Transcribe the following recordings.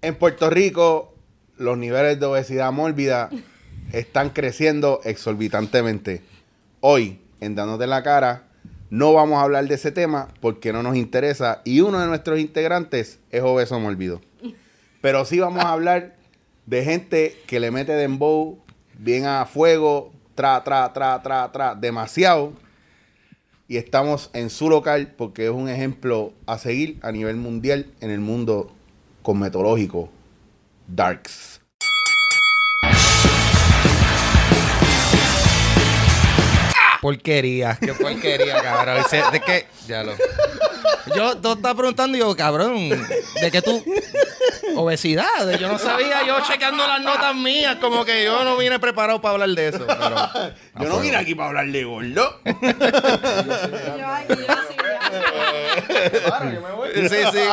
En Puerto Rico, los niveles de obesidad mórbida están creciendo exorbitantemente. Hoy, en Dándote la Cara, no vamos a hablar de ese tema porque no nos interesa y uno de nuestros integrantes es obeso mórbido. Pero sí vamos a hablar de gente que le mete dembow bien a fuego, tra, tra, tra, tra, tra, demasiado. Y estamos en su local porque es un ejemplo a seguir a nivel mundial en el mundo cosmetológico. Darks. Porquería, qué porquería, cabrón. Dice, ¿De qué? Ya lo. Yo, tú estás preguntando y yo, cabrón, ¿de qué tú? Obesidad. Yo no sabía, yo chequeando las notas mías, como que yo no vine preparado para hablar de eso. Pero, Yo no vine aquí para hablar de gordo. Yo aquí, yo así, ya. Sí, sí.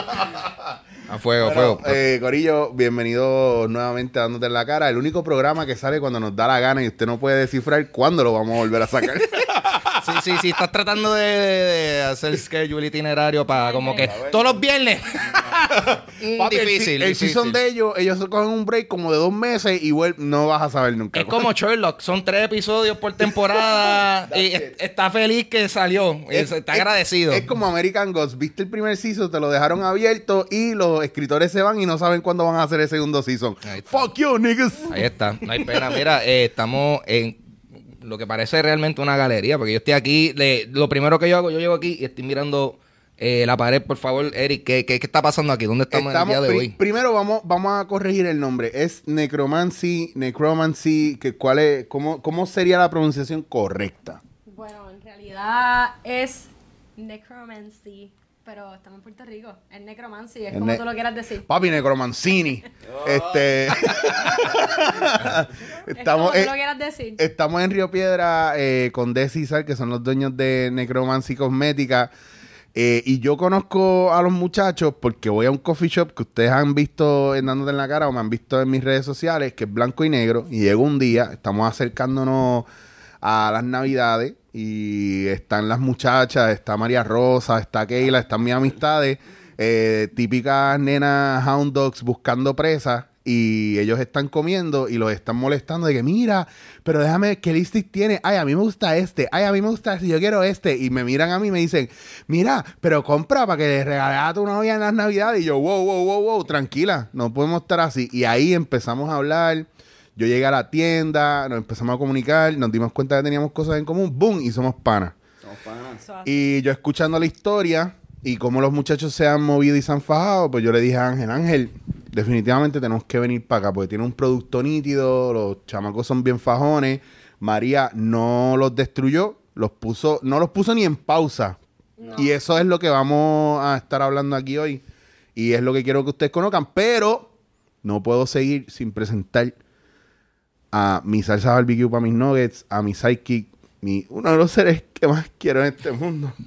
A fuego, a fuego. eh, Corillo, bienvenido nuevamente a dándote en la cara. El único programa que sale cuando nos da la gana y usted no puede descifrar cuándo lo vamos a volver a sacar. Sí, sí, sí. Estás tratando de, de- hacer schedule itinerario para como que todos los viernes. Mm, Papi, el difícil. El, difícil. season de ellos, ellos se cogen un break como de dos meses y no vas a saber nunca. Es como Sherlock, son tres episodios por temporada y es- está feliz que salió, Es- está es- agradecido. Es como American Gods. Viste el primer season, te lo dejaron abierto y los escritores se van y no saben cuándo van a hacer el segundo season. Ahí está. Fuck you, niggas. Ahí está, no hay pena. Mira, eh, estamos en lo que parece realmente una galería, porque yo estoy aquí, le- lo primero que yo hago, yo llego aquí y estoy mirando eh, la pared, por favor, Eric, ¿qué, qué, qué está pasando aquí? ¿Dónde estamos, Estamos- el día de pri- hoy? Primero vamos, vamos a corregir el nombre. Es necromancy, necromancy, que cuál es, cómo, ¿cómo sería la pronunciación correcta? Bueno, en realidad es necromancy, pero estamos en Puerto Rico. Es necromancy, es Es como ne- tú lo quieras decir. Papi Necromancini. Este. es estamos, como tú eh, lo quieras decir. estamos en Río Piedra eh, con Des y Sal, que son los dueños de Necromancy Cosmética. Eh, y yo conozco a los muchachos porque voy a un coffee shop que ustedes han visto en dándote en la cara o me han visto en mis redes sociales, que es blanco y negro. Y llego un día, estamos acercándonos a las navidades y están las muchachas, está María Rosa, está Keila, están mis amistades, eh, típicas nenas hound dogs buscando presas y ellos están comiendo y los están molestando de que mira, pero déjame qué listis tiene. Ay, a mí me gusta este. Ay, a mí me gusta este. Yo quiero este. Y me miran a mí y me dicen, mira, pero compra para que le regales a tu novia en las navidades. Y yo, wow, wow, wow, wow, tranquila, no podemos estar así. Y ahí empezamos a hablar. Yo llegué a la tienda, nos empezamos a comunicar, nos dimos cuenta que teníamos cosas en común, boom, y somos panas. Eso hace. Y yo escuchando la historia y cómo los muchachos se han movido y se han fajado, pues yo le dije a Ángel, Ángel, definitivamente tenemos que venir para acá porque tiene un producto nítido, los chamacos son bien fajones, María no los destruyó, los puso, no los puso ni en pausa. Y eso es lo que vamos a estar hablando aquí hoy. Y es lo que quiero que ustedes conozcan, pero no puedo seguir sin presentar a mi salsa barbecue para mis nuggets, a mi sidekick, mi, uno de los seres que más quiero en este mundo.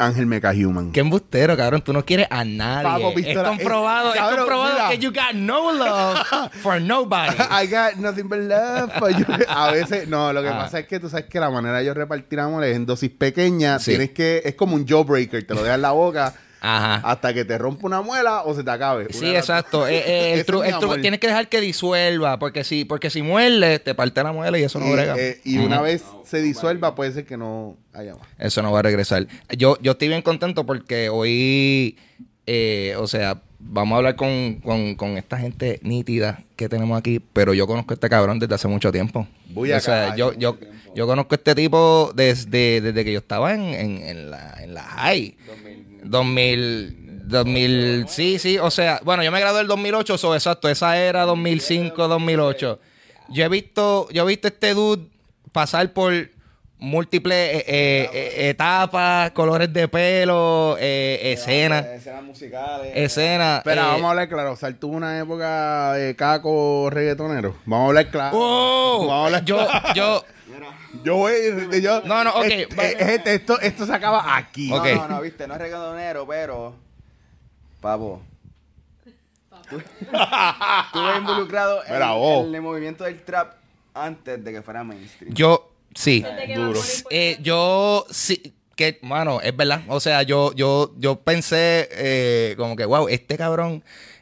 Ángel Mecha Human. Qué embustero, cabrón. Tú no quieres a nadie. Papo, es pistola. comprobado, Es- es, cabrón, comprobado mira. que you got no love for nobody. I got nothing but love for you. A veces, no, lo que Ah. pasa es que tú sabes que la manera de yo repartir amor es en dosis pequeñas. Sí. Tienes que, es como un jawbreaker, te lo dejas en la boca Ajá. hasta que te rompa una muela o se te acabe. Una Sí, exacto. Eh, eh, el el truco- amor. tienes que dejar que disuelva, porque si, porque si muerde, te parte la muela y eso no Y, brega. eh, y una vez se disuelva, puede ser que no haya más. Eso no va a regresar. Yo, yo estoy bien contento porque hoy, eh, o sea, vamos a hablar con, con, con esta gente nítida que tenemos aquí, pero yo conozco a este cabrón desde hace mucho tiempo. Voy o sea, yo, yo, yo conozco a este tipo desde, desde que yo estaba en, en, en la, en la high. 2000, 2000, sí, sí, o sea, bueno, yo me gradué en el 2008, so, exacto, esa era 2005, 2008. Yo he visto, yo he visto este dude pasar por múltiples eh, eh, eh, etapas, colores de pelo, eh, escenas, Escenas musicales. escenas. Espera, eh, vamos a hablar claro. O sea, tuvo una época de caco reggaetonero. Vamos a hablar claro. ¡Oh! Vamos a hablar yo, yo, Yo voy. Yo, No, no, ok, Este, va- este, esto, esto se acaba aquí. No, no, no, viste, no es reggaetonero, pero. Papo. tú- Estuve involucrado en, Mira, vos. en el movimiento del trap antes de que fuera mainstream. yo, sí. Duro. Eh, yo sí, que, mano, es verdad. O sea, yo, yo, yo pensé eh, como que, wow, este cabrón, eh,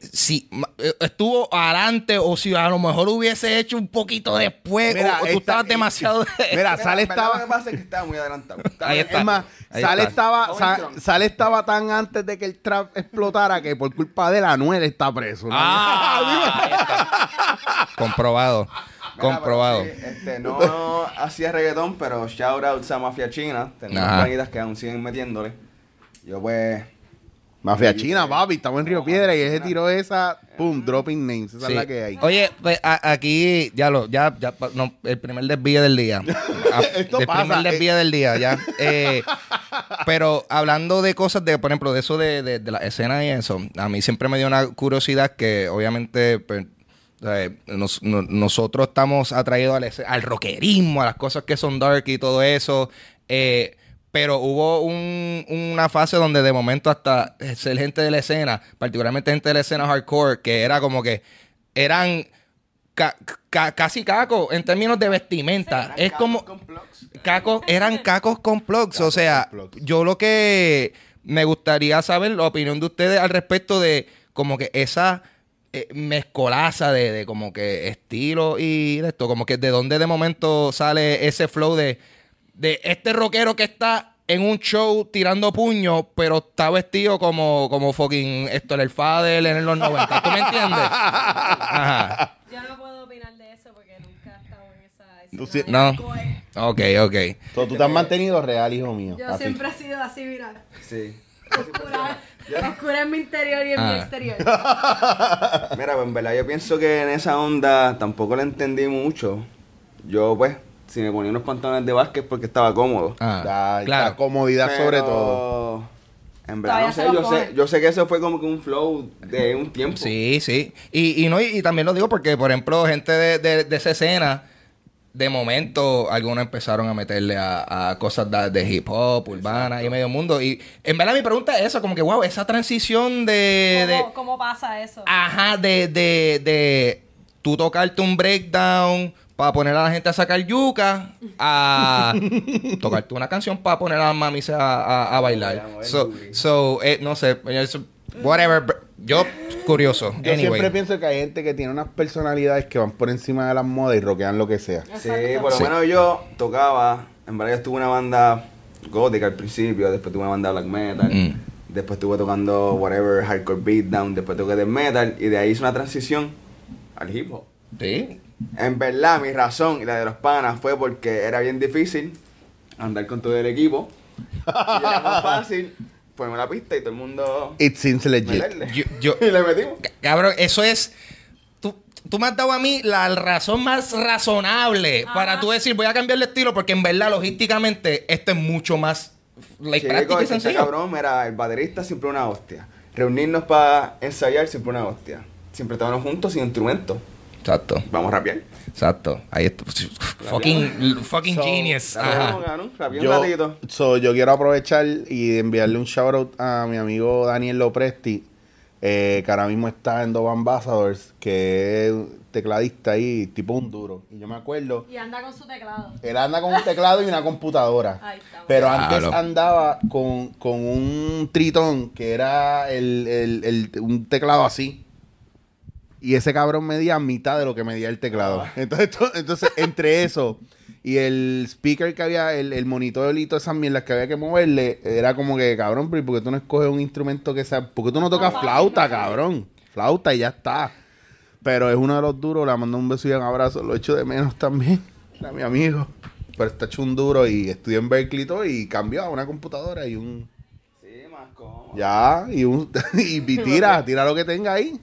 si ma- eh, estuvo adelante o si a lo mejor hubiese hecho un poquito después Mira, o, o tú esta- estabas demasiado... Mira, Mira, Sale en verdad Lo que estaba. pasa es que estaba muy adelantado. Ahí está. Es más, Ahí Sale está. estaba, Going Sa- strong. Sale estaba tan antes de que el trap explotara que por culpa de la Anuel está preso. ¿no? Ah, ahí está. Comprobado. Mira, Comprobado. sí, este, no hacía reggaetón, pero shout out a Mafia China. Tenemos que aún siguen metiéndole. Yo pues. Mafia China, papi, estamos en Río Piedra y ese tiró esa, pum, dropping names, esa Sí. es la que hay. Oye, pues, a- aquí ya lo, ya, ya, pa- no, el primer desvío del día. Ah, Esto el pasa, primer eh. desvío del día, ya. Eh, pero hablando de cosas de, por ejemplo, de eso de, de, de la escena y eso, a mí siempre me dio una curiosidad que obviamente pues, eh, nos- no- nosotros estamos atraídos al, ese- al rockerismo, a las cosas que son dark y todo eso. eh, pero hubo un- una fase donde de momento hasta ser gente de la escena, particularmente gente de la escena hardcore, que era como que eran ca- ca- casi cacos en términos de vestimenta. es como Con plugs. cacos, eran cacos con plugs. o sea, plugs. yo lo que me gustaría saber la opinión de ustedes al respecto de como que esa eh, mezcolaza de, de como que estilo y de esto, como que de dónde de momento sale ese flow de, de este rockero que está en un show tirando puños, pero está vestido como, como fucking esto el Fadel en los 90. ¿Tú me entiendes? Ajá. Yo no puedo opinar de eso porque nunca he estado en esa Tú escena no. Ok, ok. So, tú te has mantenido real, hijo mío. Yo así. siempre he sido así, mira. Sí. Oscura, oscura en mi interior y en mi Ah. exterior. Mira, pues en verdad yo pienso que en esa onda tampoco la entendí mucho. Yo pues, si me ponía unos pantalones de básquet porque estaba cómodo. Ah, La, la claro. comodidad Pero, sobre todo. En verdad, no sé, yo sé, yo sé que eso fue como que un flow de un tiempo. Sí, sí. Y, y no, y, y también lo digo porque, por ejemplo, gente de, de- de esa escena, de momento, algunos empezaron a meterle a, a cosas de, de hip hop, urbana y medio mundo. Y en verdad mi pregunta es eso, como que, wow, esa transición de... de- ¿Cómo, cómo pasa eso? ajá, de, de, de tú tocarte un breakdown para poner a la gente a sacar yuca, a tocarte una canción para poner a las mamis a, a- a bailar. So, so eh, no sé, eso- whatever. Yo, curioso. Yo anyway. siempre pienso que hay gente que tiene unas personalidades que van por encima de las modas y rockean lo que sea. Sí, por lo Sí. menos yo tocaba, en verdad yo estuve en una banda gótica al principio, después tuve una banda black metal, Mm. después estuve tocando whatever, hardcore beatdown, después toqué death metal y de ahí hice una transición al hip hop. Sí. En verdad, mi razón y la de los panas fue porque era bien difícil andar con todo el equipo. Y era más fácil ponerme la pista y todo el mundo It seems legit. Yo, yo- y le metimos. ca- cabrón, eso es. Tú, tú me has dado a mí la razón más razonable Ajá. para tú decir voy a cambiar de estilo porque en verdad, logísticamente, esto es mucho más like, Chico, práctico y este sencillo. cabrón, mira, el baterista siempre una hostia. Reunirnos para ensayar siempre una hostia. Siempre estábamos juntos sin instrumento. Exacto, Vamos a rapear. exacto. Ahí está. Fucking, fucking So, genius. Ajá. Yo, ratito. so, yo quiero aprovechar y enviarle un shout out a mi amigo Daniel Lopresti, eh, que ahora mismo está en Dove Ambassadors, que es tecladista ahí, tipo un duro. Y yo me acuerdo, Y anda con su teclado. él anda con un teclado y una computadora. Ahí está. Pero antes Claro. andaba con, con un tritón que era el, el- el- un teclado así. Y ese cabrón medía mitad de lo que medía el teclado. Entonces, to- entonces entre eso y el speaker que había, el, el monitor y todas esas mierdas que había que moverle, era como que, cabrón, pero ¿y ¿por qué tú no escoges un instrumento que sea? ¿Por qué tú no tocas flauta, cabrón? Flauta y ya está. Pero es uno de los duros, le mando un beso y un abrazo, lo echo de menos también, a mi amigo. Pero está hecho un duro y estudió en Berkeley y todo y cambió a una computadora y un... Sí, más cómodo. Ya, y, un, y, y tira, tira lo que tenga ahí.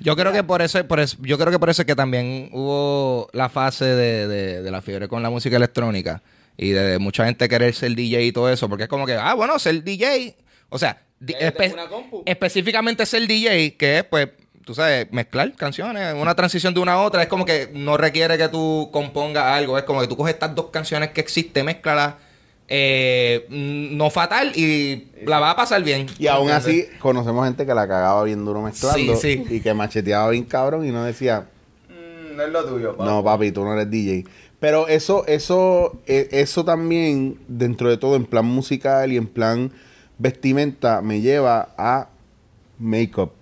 Yo creo que por eso, por eso, yo creo que por eso es que también hubo la fase de, de- de la fiebre con la música electrónica. y de mucha gente querer ser DJ y todo eso, porque es como que, ah, bueno, ser DJ, o sea, espe- específicamente ser DJ, que es pues, tú sabes, mezclar canciones, una transición de una a otra, es como que no requiere que tú compongas algo, es como que tú coges estas dos canciones que existen, mezclalas, eh, no fatal y la vas a pasar bien. Y aún así, conocemos gente que la cagaba bien duro mezclando. Sí, sí. Y que macheteaba bien cabrón y no decía, Mm, no es lo tuyo, papá. no, papi, tú no eres DJ. Pero eso, eso, eh, eso también, dentro de todo, en plan musical y en plan vestimenta, me lleva a make-up.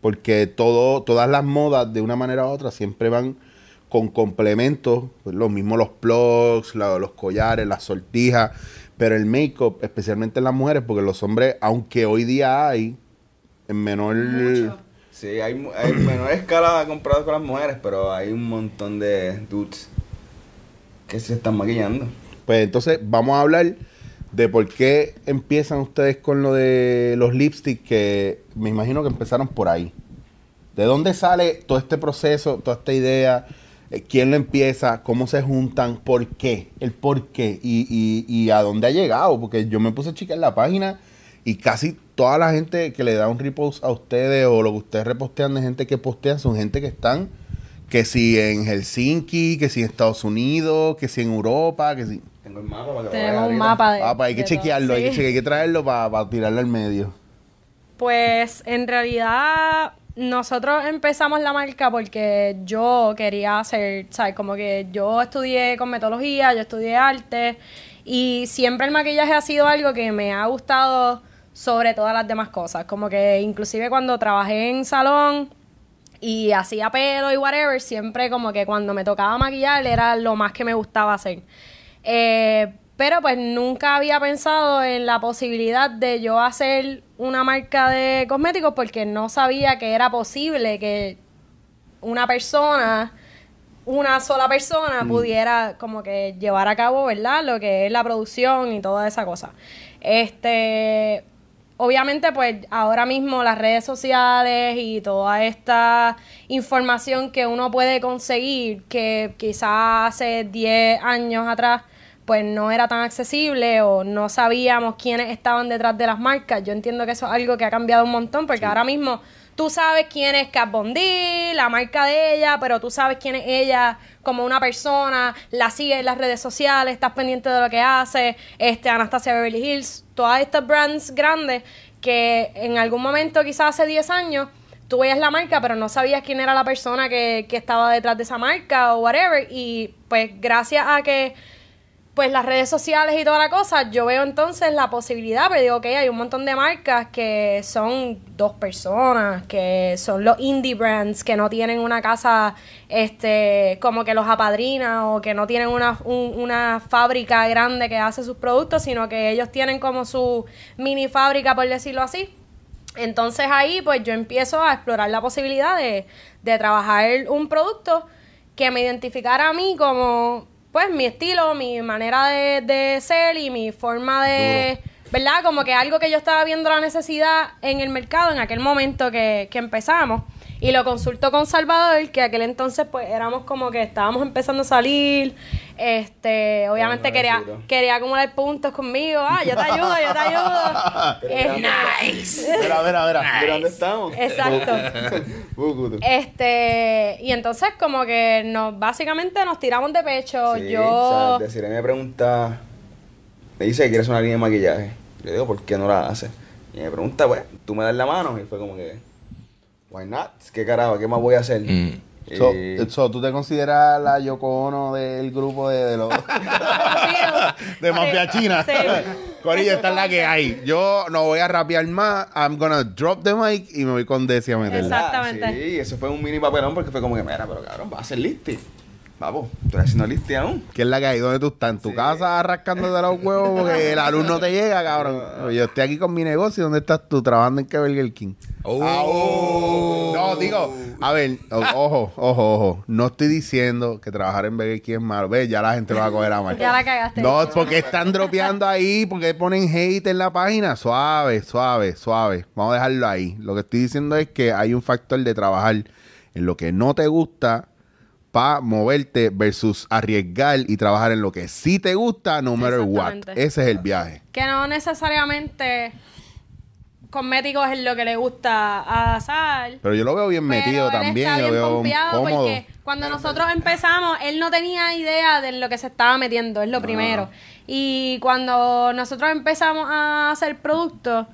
Porque todo, todas las modas, de una manera u otra, siempre van con complementos. Pues, lo mismo los plugs, la- los collares, las sortijas. Pero el make-up, especialmente en las mujeres, porque los hombres, aunque hoy día hay, en menor... Mucho. Sí, hay, mu- hay menor escala comparado con las mujeres, pero hay un montón de dudes que se están maquillando. Pues entonces vamos a hablar de por qué empiezan ustedes con lo de los lipsticks, que me imagino que empezaron por ahí. ¿De dónde sale todo este proceso, toda esta idea? Eh, ¿Quién lo empieza? ¿Cómo se juntan? ¿Por qué? El por qué. Y, y, y a dónde ha llegado. Porque yo me puse a checar la página y casi toda la gente que le da un repost a ustedes o lo que ustedes repostean de gente que postea son gente que están, que si en Helsinki, que si en Estados Unidos, que si en Europa, que si... Tengo el mapa para que lo Tenemos un mapa de. Ah, pues hay que todo. chequearlo, hay, que chequear, hay que traerlo para tirarlo al medio. Pues en realidad nosotros empezamos la marca porque yo quería hacer, ¿sabes? Como que yo estudié cosmetología, yo estudié arte y siempre el maquillaje ha sido algo que me ha gustado sobre todas las demás cosas. Como que inclusive cuando trabajé en salón y hacía pelo y whatever, siempre como que cuando me tocaba maquillar era lo más que me gustaba hacer. Eh, pero pues nunca había pensado en la posibilidad de yo hacer una marca de cosméticos porque no sabía que era posible que una persona, una sola persona pudiera como que llevar a cabo, ¿verdad? Lo que es la producción y toda esa cosa. Este, obviamente pues ahora mismo las redes sociales y toda esta información que uno puede conseguir que quizás hace 10 años atrás pues no era tan accesible o no sabíamos quiénes estaban detrás de las marcas. Yo entiendo que eso es algo que ha cambiado un montón porque ahora mismo tú sabes quién es Kat Von D, la marca de ella, pero tú sabes quién es ella como una persona, la sigues en las redes sociales, estás pendiente de lo que hace, este Anastasia Beverly Hills, todas estas brands grandes que en algún momento, quizás hace 10 años, tú veías la marca, pero no sabías quién era la persona que, que estaba detrás de esa marca o whatever. Y pues gracias a que pues las redes sociales y toda la cosa, yo veo entonces la posibilidad, pero digo, ok, hay un montón de marcas que son dos personas, que son los indie brands, que no tienen una casa este como que los apadrina o que no tienen una, un- una fábrica grande que hace sus productos, sino que ellos tienen como su mini fábrica, por decirlo así. Entonces ahí pues yo empiezo a explorar la posibilidad de, de trabajar un producto que me identificara a mí como pues mi estilo, mi manera de, de ser y mi forma de, ¿verdad? Como que algo que yo estaba viendo la necesidad en el mercado en aquel momento que, que empezamos. Y lo consulto con Salvador, que aquel entonces pues éramos como que estábamos empezando a salir. Este, obviamente Bueno, quería, quería acumular puntos conmigo. Ah, yo te ayudo, yo te ayudo. Este, Mira, mira, mira. ¿De dónde estamos? Exacto. Este, y entonces como que nos básicamente nos tiramos de pecho. Sí, yo o sea, Desiree me pregunta, me dice que quieres una línea de maquillaje. Yo digo, ¿por qué no la hace? Y me pregunta, pues, ¿tú me das la mano? Y fue como que, why not? ¿Qué carajo? ¿Qué más voy a hacer? Mm. Y- So, so, ¿Tú te consideras la Yoko Ono del grupo de, de los... de Mafia China? sí. Corillo, esta es la que hay. Yo no voy a rapear más. I'm gonna drop the mic y me voy con Desi a meterla. Exactamente. Sí, eso fue un mini papelón porque fue como que, mira, pero cabrón, vas a hacer listi. Vamos, tú estás haciendo listi aún. ¿Qué es la que hay? ¿Dónde tú estás? ¿En tu Sí. casa rascándote los huevos porque la luz no te llega, cabrón? Yo estoy aquí con mi negocio. ¿Dónde estás tú? Trabajando en Burger King. Oh. No, digo, a ver, ojo, ojo, ojo. No estoy diciendo que trabajar en Burger King es malo. Ve, ya la gente lo va a coger a mal. Ya la cagaste. No, porque están dropeando ahí, porque ponen hate en la página. Suave, suave, suave. Vamos a dejarlo ahí. Lo que estoy diciendo es que hay un factor de trabajar en lo que no te gusta para moverte versus arriesgar y trabajar en lo que sí te gusta, no matter what. Ese es el viaje. Que no necesariamente cosméticos es lo que le gusta a Sal. Pero yo lo veo bien Pero metido él también, está lo veo cómodo. Porque cuando nosotros empezamos, él no tenía idea de lo que se estaba metiendo, es lo primero. Y cuando nosotros empezamos a hacer productos,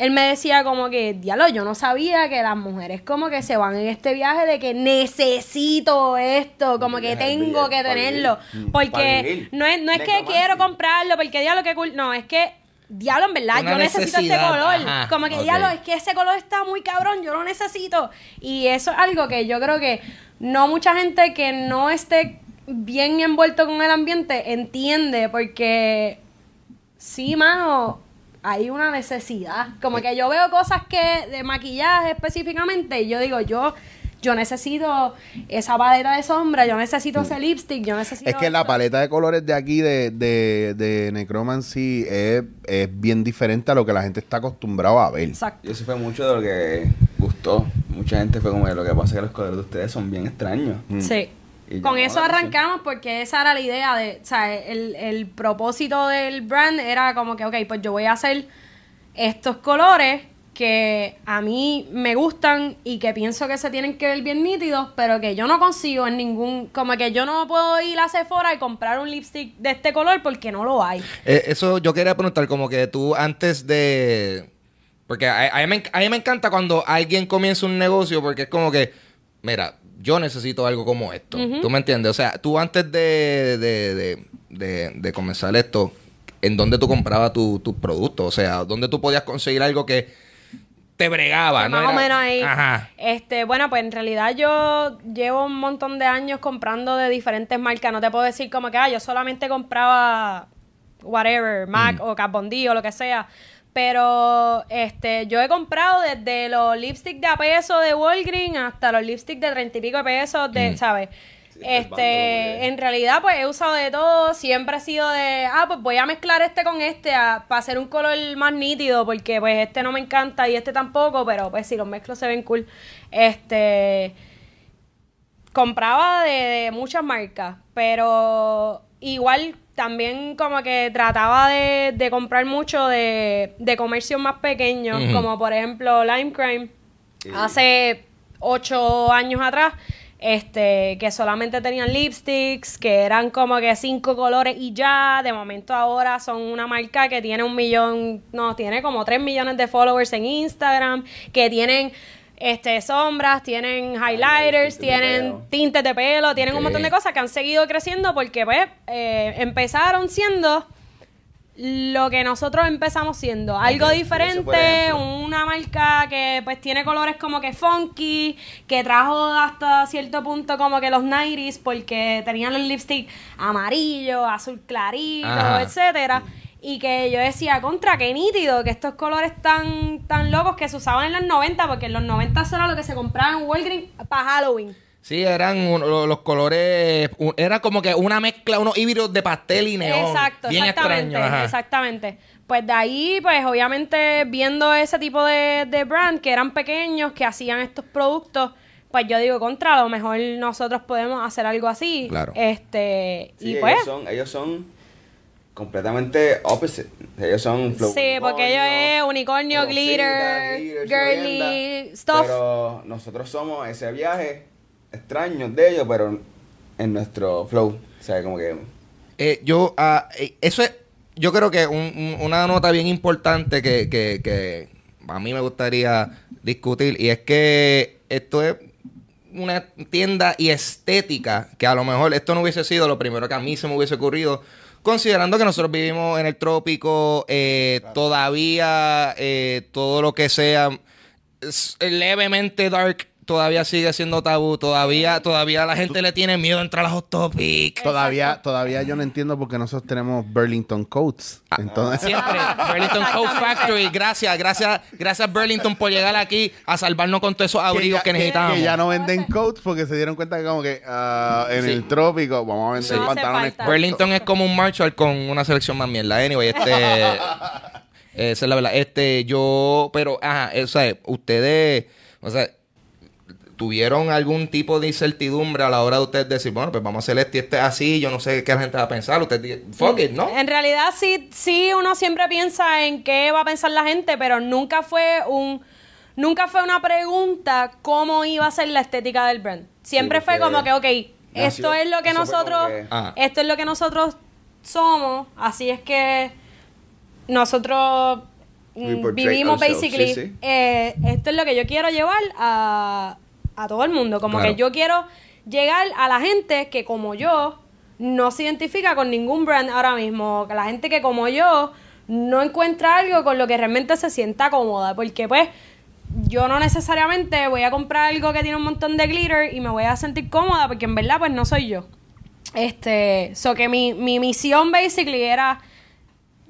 él me decía como que, diablo, yo no sabía que las mujeres como que se van en este viaje de que necesito esto, como que tengo que tenerlo. Porque no es, no es que quiero comprarlo, porque diablo, qué cool. No, es que, diablo, en verdad, Una yo necesito este color. ajá, como que, ok. diablo, es que ese color está muy cabrón, yo lo necesito. Y eso es algo que yo creo que no mucha gente que no esté bien envuelto con el ambiente entiende, porque sí, mano, hay una necesidad. Como que yo veo cosas que de maquillaje específicamente y yo digo, yo yo necesito esa paleta de sombra, yo necesito ese lipstick, yo necesito Es que la paleta de colores de aquí de, de, de Necromancy es, es bien diferente a lo que la gente está acostumbrado a ver. Exacto. Y eso fue mucho de lo que gustó. Mucha gente fue como, lo que pasa es que los colores de ustedes son bien extraños. Sí. Y Con eso atención. arrancamos porque esa era la idea de, o sea, el, el propósito del brand era como que, ok, pues yo voy a hacer estos colores que a mí me gustan y que pienso que se tienen que ver bien nítidos, pero que yo no consigo en ningún, como que yo no puedo ir a Sephora y comprar un lipstick de este color porque no lo hay. Eh, eso yo quería preguntar, como que tú antes de... Porque a, a mí, me, a mí me encanta cuando alguien comienza un negocio porque es como que, mira, yo necesito algo como esto. ¿Tú me entiendes? O sea, tú antes de, de, de, de- comenzar esto, ¿en dónde tú comprabas tu- tus productos? O sea, ¿dónde tú podías conseguir algo que te bregaba? ¿no? más o menos ahí. Ajá. Este, bueno, pues en realidad yo llevo un montón de años comprando de diferentes marcas. No te puedo decir como que, ah, yo solamente compraba whatever, Mac Mm. o Kat Von D o lo que sea. Pero este, yo he comprado desde los lipsticks de a peso de Walgreens hasta los lipsticks de treinta y pico de pesos Mm. de, ¿sabes? Sí, Este, en realidad, pues he usado de todo. Siempre he sido de, ah, pues voy a mezclar este con este a- para hacer un color más nítido, porque pues este no me encanta y este tampoco, pero pues si los mezclo se ven cool. Este, compraba de, de muchas marcas, pero igual también como que trataba de, de comprar mucho de, de comercios más pequeños, como por ejemplo Lime Crime. Sí. Hace ocho años atrás, este, que solamente tenían lipsticks, que eran como que cinco colores y ya. De momento ahora son una marca que tiene un millón, no, tiene como tres millones de followers en Instagram, que tienen este sombras, tienen highlighters, tienen tintes de pelo, tienen un montón de cosas que han seguido creciendo porque pues eh, empezaron siendo lo que nosotros empezamos siendo, algo diferente, una marca que pues tiene colores como que funky, que trajo hasta cierto punto como que los 90s porque tenían los lipstick amarillo, azul clarito, Ajá. etcétera. Y que yo decía, contra, qué nítido, que estos colores tan, tan locos que se usaban en los 90, porque en los 90 eso era lo que se compraba en Walgreens para Halloween. Sí, eran un- los colores, un- era como que una mezcla, unos híbridos de pastel y neón. Exacto, bien exactamente, extraño. ajá. exactamente. Pues de ahí, pues obviamente viendo ese tipo de, de brand que eran pequeños, que hacían estos productos, pues yo digo, contra, a lo mejor nosotros podemos hacer algo así. Claro. Este, Sí, y pues... ellos son, ellos son completamente opposite. Ellos son flow Sí, porque ellos es unicornio, glitter, glitter, girly, stuff. Pero nosotros somos ese viaje extraño de ellos, pero en nuestro flow. O sea, como que... Eh, yo, ah, eh, eso es, yo creo que un- un- una nota bien importante que, que, que a mí me gustaría discutir y es que esto es una tienda y estética que a lo mejor esto no hubiese sido lo primero que a mí se me hubiese ocurrido considerando que nosotros vivimos en el trópico eh, todavía eh, todo lo que sea levemente dark todavía sigue siendo tabú todavía todavía la gente le tiene miedo a entrar a los hot topics Todavía, todavía yo no entiendo por qué nosotros tenemos Burlington Coats. Entonces, Siempre. Burlington Coat Factory. Gracias, gracias, gracias Burlington por llegar aquí a salvarnos con todos esos abrigos que, ya, necesitábamos. que ya no venden coats porque se dieron cuenta que como que ah, en Sí. el trópico vamos a vender pantalones. Burlington es como un Marshall con una selección más mierda. Anyway, este. esa es la verdad. Este, yo. Pero, ajá, o sea, ustedes. O sea, ¿tuvieron algún tipo de incertidumbre a la hora de ustedes decir, bueno, pues vamos a hacer este y este así, yo no sé qué la gente va a pensar, usted dice, fuck it, ¿no? En realidad sí, sí uno siempre piensa en qué va a pensar la gente, pero nunca fue un nunca fue una pregunta cómo iba a ser la estética del brand. Siempre Sí, fue como que, ok, esto es lo que nosotros, que- Ah. esto es lo que nosotros somos, así es que nosotros vivimos ourselves, basically, sí, sí. eh, esto es lo que yo quiero llevar a, a todo el mundo, como Claro. que yo quiero llegar a la gente que como yo no se identifica con ningún brand ahora mismo, que la gente que como yo no encuentra algo con lo que realmente se sienta cómoda, porque pues yo no necesariamente voy a comprar algo que tiene un montón de glitter y me voy a sentir cómoda porque en verdad pues no soy yo. Este, so que mi, mi misión basically era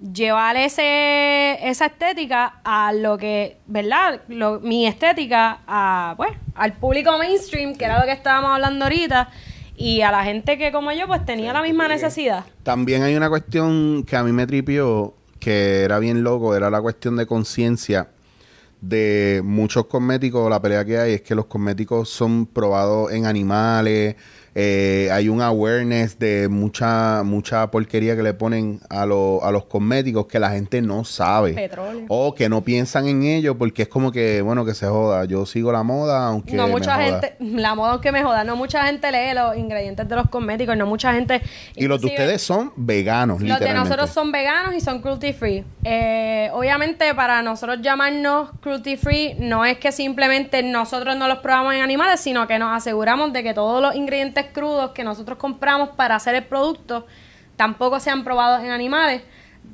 llevar ese, esa estética a lo que, ¿verdad? Lo- mi estética a, pues, al público mainstream, que era lo que estábamos hablando ahorita, y a la gente que como yo, pues tenía la misma necesidad. También hay una cuestión que a mí me tripió, que era bien loco, era la cuestión de conciencia de muchos cosméticos. La pelea que hay es que los cosméticos son probados en animales. Eh, hay un awareness de mucha mucha porquería que le ponen a, lo- a los cosméticos que la gente no sabe. Petróleo. O que no piensan en ello porque es como que, bueno, que se joda. Yo sigo la moda aunque no me mucha joda. gente, la moda aunque me joda, no mucha gente lee los ingredientes de los cosméticos, no mucha gente... Y los de ustedes son veganos, Los de nosotros son veganos y son cruelty free. Eh, obviamente, para nosotros llamarnos cruelty free, no es que simplemente nosotros no los probamos en animales, sino que nos aseguramos de que todos los ingredientes crudos que nosotros compramos para hacer el producto tampoco sean probados en animales.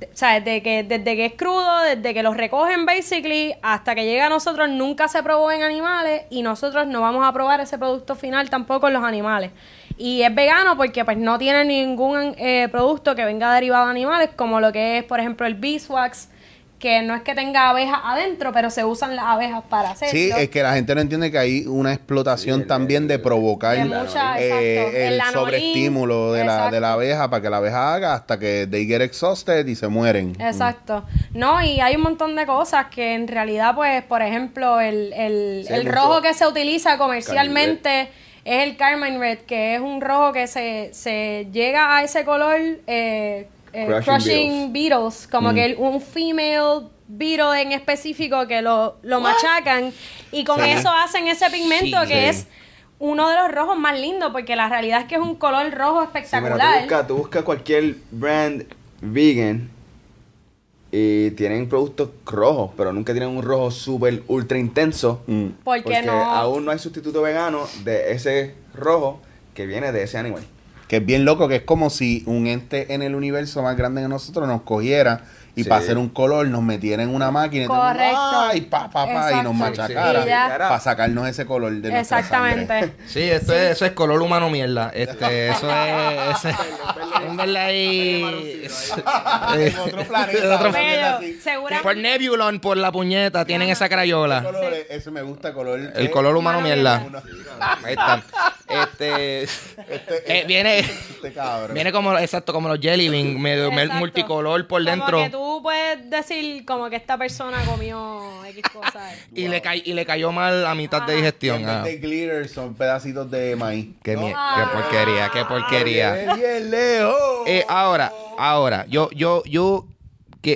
O sea, desde que, desde que es crudo, desde que los recogen basically, hasta que llega a nosotros, nunca se probó en animales y nosotros no vamos a probar ese producto final tampoco en los animales. Y es vegano porque pues no tiene ningún eh, producto que venga derivado de animales, como lo que es, por ejemplo, el beeswax, que no es que tenga abejas adentro, pero se usan las abejas para hacerlo. Sí, es que la gente no entiende que hay una explotación Sí, el- también de provocar De mucha- eh, exacto. el El sobreestímulo de la, de la abeja para que la abeja haga hasta que they get exhausted y se mueren. Exacto. No, y hay un montón de cosas que en realidad, pues, por ejemplo, el, el, Sí, el rojo que se utiliza comercialmente es el Carmine Red, que es un rojo que se, se llega a ese color eh, eh, Crushing crushing, beetles, como que el- un female beetle en específico que lo, lo machacan y con eso hacen ese pigmento Sí. que Sí. es uno de los rojos más lindos porque la realidad es que es un color rojo Sí, mira, espectacular. tú buscas tú buscas cualquier brand vegan y tienen productos rojos, pero nunca tienen un rojo súper ultra intenso. Mm. porque, Porque no aún no hay sustituto vegano de ese rojo que viene de ese animal. Que es bien loco, que es como si un ente en el universo más grande que nosotros nos cogiera y Sí. para hacer un color nos metiera en una máquina y todo el mundo, Correcto. ¡ay, pa, pa, pa! y nos machacara sí. Para sacarnos ese color de nuestra sangre. Exactamente. Sí, esto Es, eso es color humano mierda. Este, eso es. eso en verdad ahí. En otro planeta. Otro- segura- Por Nebulon, por la puñeta, tienen esa ¿Qué crayola. color es? Ese me gusta, color. El color humano mierda. Ahí está. Este. eh, viene. Este cabrón. Viene como, exacto, como los jelly bean, medio me- Exacto. multicolor por Como dentro. que tú puedes decir como que esta persona comió X cosas. Y, le ca- y le cayó mal a mitad de Ajá. digestión. Ah. de glitter son pedacitos de maíz. Qué, ¿No? Ah. qué porquería, qué porquería. Bien, bien lejos. Eh, ahora, ahora, yo, yo, yo,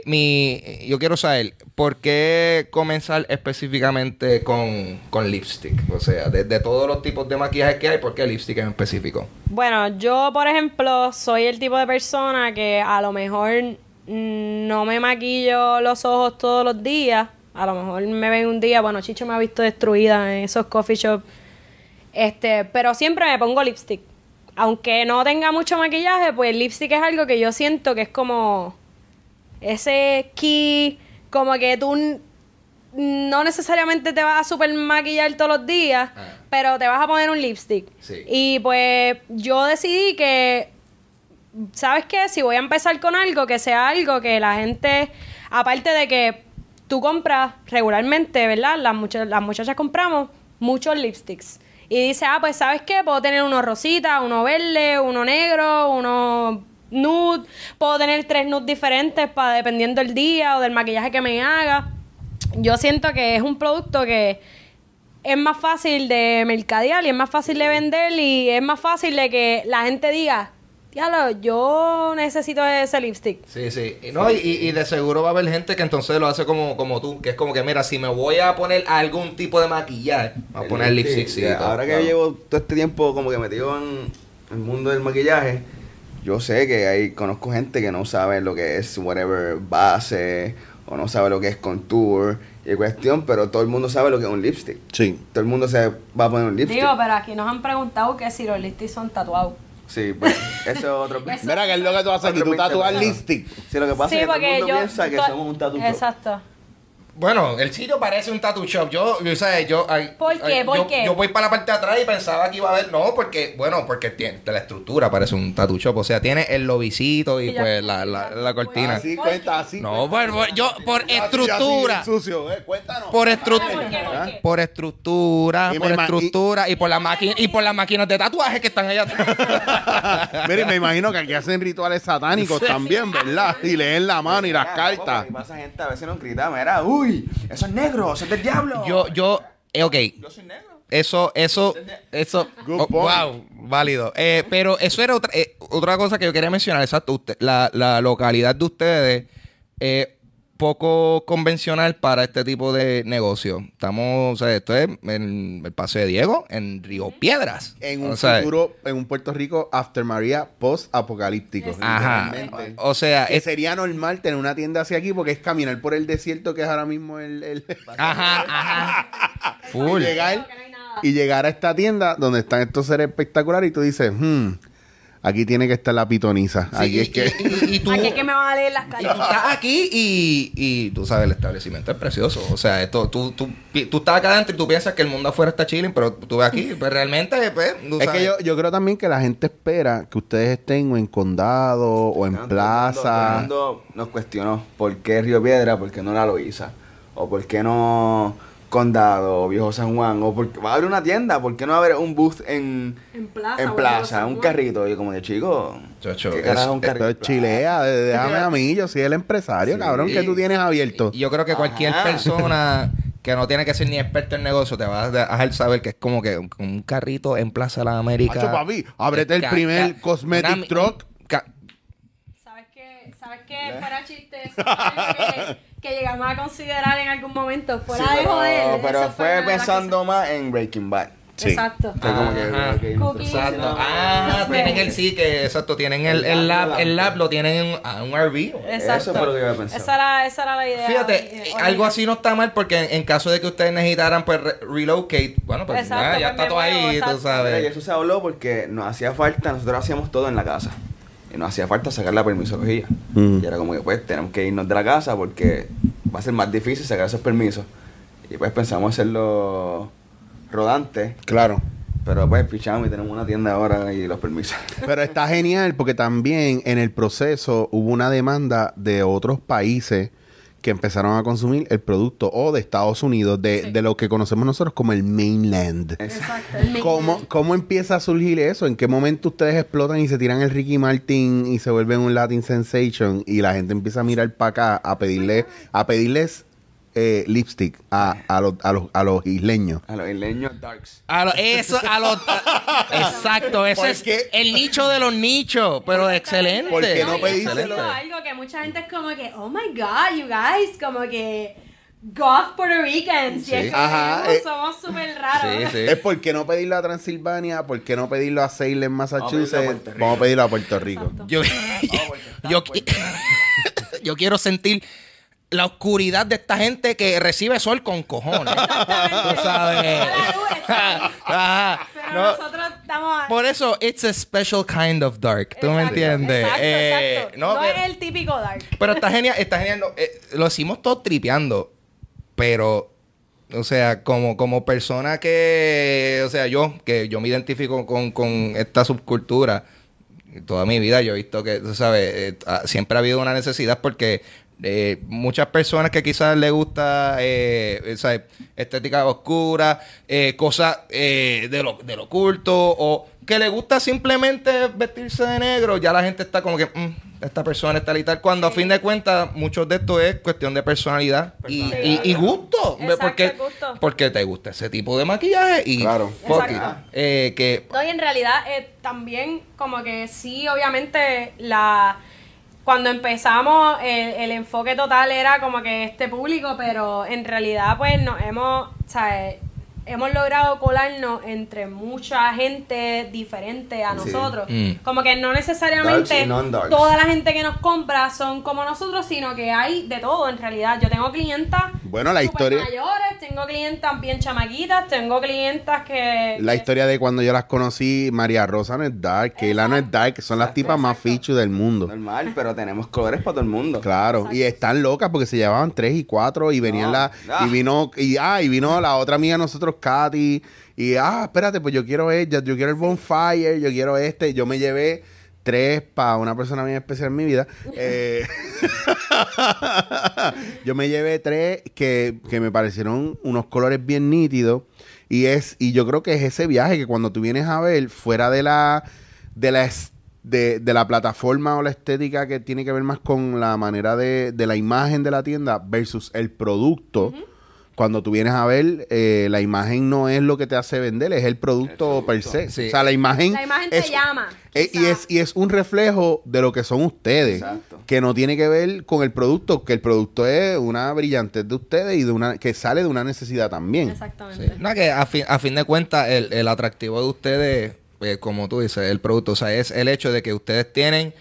mi, yo quiero saber por qué comenzar específicamente con, con lipstick. O sea, de, todos los tipos de maquillaje que hay, ¿por qué lipstick en específico? Bueno, yo, por ejemplo, soy el tipo de persona que a lo mejor no me maquillo los ojos todos los días. A lo mejor me ven un día, bueno, Chicho me ha visto destruida en esos coffee shops. Este, pero siempre me pongo lipstick. Aunque no tenga mucho maquillaje, pues el lipstick es algo que yo siento que es como ese key, como que tú no necesariamente te vas a super maquillar todos los días, Ah. pero te vas a poner un lipstick. Sí. Y pues yo decidí que, ¿sabes qué? Si voy a empezar con algo, que sea algo que la gente, aparte de que tú compras regularmente, ¿verdad? Las, mucha- las muchachas compramos muchos lipsticks. Y dice, ah, pues ¿sabes qué? Puedo tener uno rosita, uno verde, uno negro, uno nude. Puedo tener tres nudes diferentes para dependiendo del día o del maquillaje que me haga. Yo siento que es un producto que es más fácil de mercadear y es más fácil de vender y es más fácil de que la gente diga, diablo, yo necesito ese lipstick. Sí, sí. Y, no, y, y de seguro va a haber gente que entonces lo hace como, como tú, que es como que, mira, si me voy a poner algún tipo de maquillaje, voy a poner lipstick. sí, ahora que llevo todo este tiempo como que metido en el mundo del maquillaje, yo sé que hay, conozco gente que no sabe lo que es whatever base o no sabe lo que es contour y cuestión, pero todo el mundo sabe lo que es un lipstick. Sí. Todo el mundo se va a poner un lipstick. Digo, pero aquí nos han preguntado que si los lipsticks son tatuados. Sí, pues eso es otro. Eso- Mira, ¿qué es lo que tú haces aquí? Tú tatúas lipstick. Sí, lo que pasa Sí, es que todo el porque mundo yo... piensa que somos un tatu shop. Exacto. Bueno, el sitio parece un tattoo shop. Yo, yo ¿sabes? Yo, ay, ¿Por qué? ay, ¿Por yo, qué? yo voy para la parte de atrás y pensaba que iba a haber. No, porque, bueno, porque tiene la estructura parece un tattoo shop. O sea, tiene el lobicito y pues la, la, la cortina. Así, cuenta así. No, por- por- yo, por Así, así, estructura. sucio, eh, Cuéntanos. Por Ah, estructura. ¿por qué? ¿Por qué? Por estructura, Y por estructura y, por la máquina y por las máquinas de tatuaje que están allá atrás. Me imagino que aquí hacen rituales satánicos también, ¿verdad? Y leen la mano y las cartas. Y pasa gente a veces nos grita, mira, uy, eso es negro, eso es del diablo. yo, yo, eh, ok. Yo soy negro. Eso, eso, eso. Good oh, wow, válido. Eh, pero eso era otra, eh, otra cosa que yo quería mencionar. Exacto. usted- la, la localidad de ustedes es poco convencional para este tipo de negocio. Estamos, o sea, esto es en el Paseo de Diego, en Río Piedras. En un O sea, futuro, en un Puerto Rico, After María, post-apocalíptico. Ajá. O sea, Que es- sería normal tener una tienda hacia aquí porque es caminar por el desierto que es ahora mismo el... el- Ajá, ajá. y, Full. llegar, hay nada. y llegar a esta tienda donde están estos seres espectaculares y tú dices, hmm, aquí tiene que estar la pitoniza. Sí, Aquí y, es que... y- y- y tú, Aquí es que me van a leer las Y calles. tú estás aquí y, y tú sabes, el establecimiento es precioso. O sea, esto, tú, tú, tú estás acá adentro y tú piensas que el mundo afuera está chilling, pero tú ves aquí, pues realmente, pues, tú Es sabes. que yo, yo creo también que la gente espera que ustedes estén o en condado o en Todo todo el plaza. mundo nos cuestionó por qué Río Piedra, por qué no la Loíza, o por qué no Condado, o Viejo San Juan, o porque va a haber una tienda, por qué no va a haber un booth en, En plaza. en plaza, un carrito. Y yo como de chico, Chacho, ¿qué es- carajo es un carrito? Esto es chilea, déjame a mí, yo soy el empresario, Sí. cabrón, que tú tienes abierto. Y Yo creo que cualquier Ajá. persona que no tiene que ser ni experto en negocio te va a dejar saber que es como que un, un carrito en Plaza de las Américas. Hacho, papi, ábrete el primer cosmetic una- truck. ¿Sabes qué? ¿Sabes qué? Fuera chiste, eso fue algo que, llegamos a considerar en algún momento. Fuera Sí, de pero, joder. pero eso fue pensando más en Breaking Bad. Sí. Exacto. Fue como que, Ajá. ok, Cookies. Exacto. Ah, tienen el sí, que exacto, tienen el, el lab, el lab lo tienen en a un RV. Exacto. Eso fue lo que yo había pensado. Esa era, esa era la idea. Fíjate, eh, oye, algo así no está mal porque en, en caso de que ustedes necesitaran pues re- relocate, bueno, pues Exacto, ya, ya pues está todo ahí, tú. Mira, y sabes. eso se habló porque nos hacía falta, nosotros hacíamos todo en la casa. Y nos hacía falta sacar la permisología. Mm. Y era como que pues tenemos que irnos de la casa porque va a ser más difícil sacar esos permisos. Y pues pensamos hacerlo rodante, Claro. pero pues pichamos y tenemos una tienda ahora y los permisos. Pero está genial porque también en el proceso hubo una demanda de otros países que empezaron a consumir el producto o de Estados Unidos, de, Sí. de lo que conocemos nosotros como el mainland. Exacto. el ¿Cómo. ¿Cómo empieza a surgir eso? ¿En qué momento ustedes explotan y se tiran el Ricky Martin y se vuelven un Latin Sensation y la gente empieza a mirar para acá a pedirle, a pedirles eh, lipstick a, a, los, a, los, a los isleños? A los isleños darks. A lo- eso, a los... exacto, ese ¿Por es qué? el nicho de los nichos, pero excelente. ¿Por qué no eso es algo que mucha gente es como que, oh my god, you guys, como que goth Puerto Ricans. Y es como Ajá, que eh. somos súper raros. Sí, sí. Es por qué no pedirlo a Transilvania, por qué no pedirlo a Salem, Vamos a pedirlo a Massachusetts. Puerto Rico. Vamos a pedirlo a Puerto Rico. Exacto. Yo, yo, yo quiero sentir la oscuridad de esta gente que recibe sol con cojones. Tú sabes. Ajá. Pero No, nosotros estamos... por eso, it's a special kind of dark. ¿Tú me entiendes? Exacto, Eh, exacto. no, No, pero, es el típico dark. pero está genial, está genial. eh, lo hicimos todo tripeando. Pero, o sea, como, como persona que, o sea, yo, que yo me identifico con, con esta subcultura, toda mi vida yo he visto que, tú sabes, eh, ah, siempre ha habido una necesidad porque eh, muchas personas que quizás les gusta eh, esa estética oscura, eh, cosas eh, de, lo, de lo oculto, o que le gusta simplemente vestirse de negro, ya la gente está como que, "Mm, esta persona es tal y tal, cuando a fin de cuentas muchos de esto es cuestión de personalidad y, y- y gusto, Exacto, porque, gusto. porque te gusta ese tipo de maquillaje y Claro. fuck Exacto. it. Eh, que No, y en realidad eh, también como que sí, obviamente la cuando empezamos el, el enfoque total era como que este público, pero en realidad pues nos hemos, o sea, eh, hemos logrado colarnos entre mucha gente diferente a Sí. nosotros. Mm. Como que no necesariamente toda la gente que nos compra son como nosotros, sino que hay de todo en realidad. Yo tengo clientas Bueno, la historia- mayores, tengo clientas bien chamaquitas, tengo clientas que... La que- historia de cuando yo las conocí, María Rosa no es dark, Keila no es dark, son las Exacto, tipas más exacto. fichu del mundo. Normal, pero tenemos colores para todo el mundo. Claro, y están locas porque se llevaban tres y cuatro y venían No, la ah. y vino y ah, y vino la otra amiga de nosotros Katy y ah, espérate, pues yo quiero ella, yo quiero el bonfire, yo quiero este, yo me llevé tres para una persona bien especial en mi vida. Eh, yo me llevé tres que, que me parecieron unos colores bien nítidos y es y yo creo que es ese viaje que cuando tú vienes a ver fuera de la de la de, de la plataforma o la estética que tiene que ver más con la manera de, de la imagen de la tienda versus el producto. Cuando tú vienes a ver, eh, la imagen no es lo que te hace vender, es el producto El per se. Sí. O sea, la imagen, La imagen te llama. eh, y, es, y es un reflejo de lo que son ustedes. Exacto. Que no tiene que ver con el producto, que el producto es una brillantez de ustedes y de una que sale de una necesidad también. Exactamente. Sí. No, que a fin, a fin de cuentas, el, el atractivo de ustedes, eh, como tú dices, el producto, o sea, es el hecho de que ustedes tienen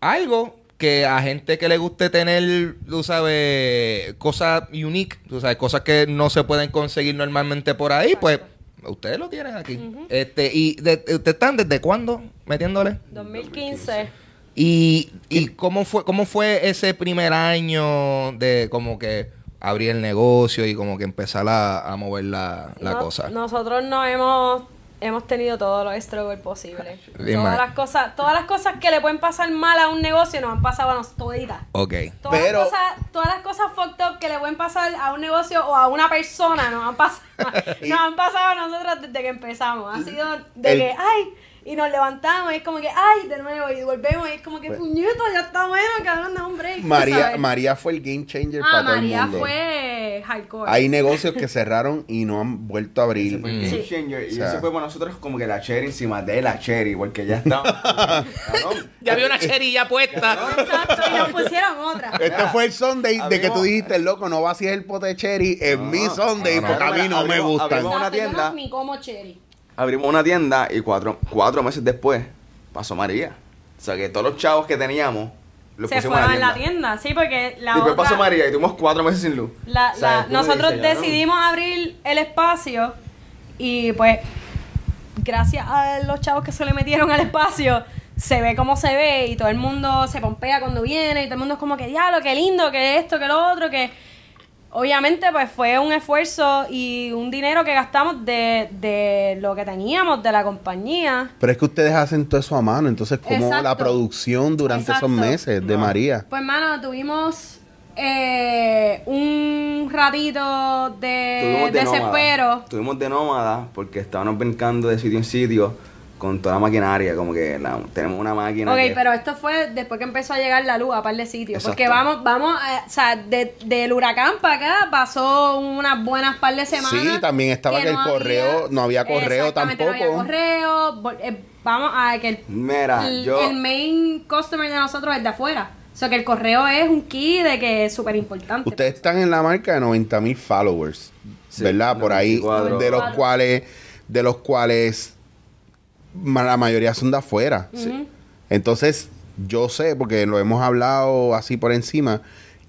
algo que a gente que le guste tener, tú sabes, cosas unique, tú sabes, cosas que no se pueden conseguir normalmente por ahí, pues ustedes lo tienen aquí. este Y de, ustedes están desde cuándo metiéndole? 2015. ¿Y, y cómo fue cómo fue ese primer año de como que abrir el negocio y como que empezar a, a mover la, la No- cosa? Nosotros no hemos hemos tenido todos los struggles posibles. Todas las cosas, todas las cosas que le pueden pasar mal a un negocio nos han pasado a nosotros toditas. Ok. Todas, Pero- las cosas, todas las cosas fucked up que le pueden pasar a un negocio o a una persona nos han pasado, nos han pasado a nosotros desde que empezamos. Ha sido de El- que, ay, y nos levantamos y es como que, ay, de nuevo, y volvemos y es como que, puñeto, ya está bueno, cabrón, da un break. María. María fue el game changer Ah, para todo el María mundo. fue hardcore. Hay negocios que cerraron y no han vuelto a abrir. Ese fue el Mm. game Sí. changer. Y O sea. ese fue para nosotros como que la cherry encima de la cherry, porque ya estaba. Cabrón. Ya había una cherilla puesta. Exacto, y nos pusieron otra. Este fue el Sunday de que tú dijiste, loco, no vacíes el pote de cherry en mi Sunday no, no. porque a mí no me Abrimos- gustan. abrimos- una tienda. no ni como cherry. Abrimos una tienda y cuatro, cuatro meses después pasó María. O sea que todos los chavos que teníamos los Se fueron en la tienda. sí, porque la Después otra... pasó María y tuvimos cuatro meses sin luz. La, O sea, la- tú nosotros decidimos abrir el espacio y pues gracias a los chavos que se le metieron al espacio se ve como se ve y todo el mundo se pompea cuando viene y todo el mundo es como que diablo, qué lindo, que esto, que lo otro, que obviamente pues fue un esfuerzo y un dinero que gastamos de, de lo que teníamos de la compañía. Pero es que ustedes hacen todo eso a mano, entonces como la producción durante Exacto. esos meses de No. María. Pues, mano, tuvimos eh, un ratito de desespero. nómada. Tuvimos de nómada porque estábamos brincando de sitio en sitio con toda la maquinaria. Como que la- tenemos una máquina. Ok, que- pero esto fue después que empezó a llegar la luz a par de sitios. Exacto. Porque vamos, vamos, a- o sea, de- del huracán para acá pasó unas buenas par de semanas. Sí, también estaba que el correo- no había correo Exactamente, No había tampoco. correo. eh, vamos a que el, Mira, el, yo. el main customer de nosotros es de afuera. O sea, que el correo es un key de que es súper importante. Ustedes están en la marca de 90 mil followers, Sí, ¿verdad? Por ahí, 94. de los cuales, de los cuales la mayoría son de afuera. Entonces, yo sé, porque lo hemos hablado así por encima,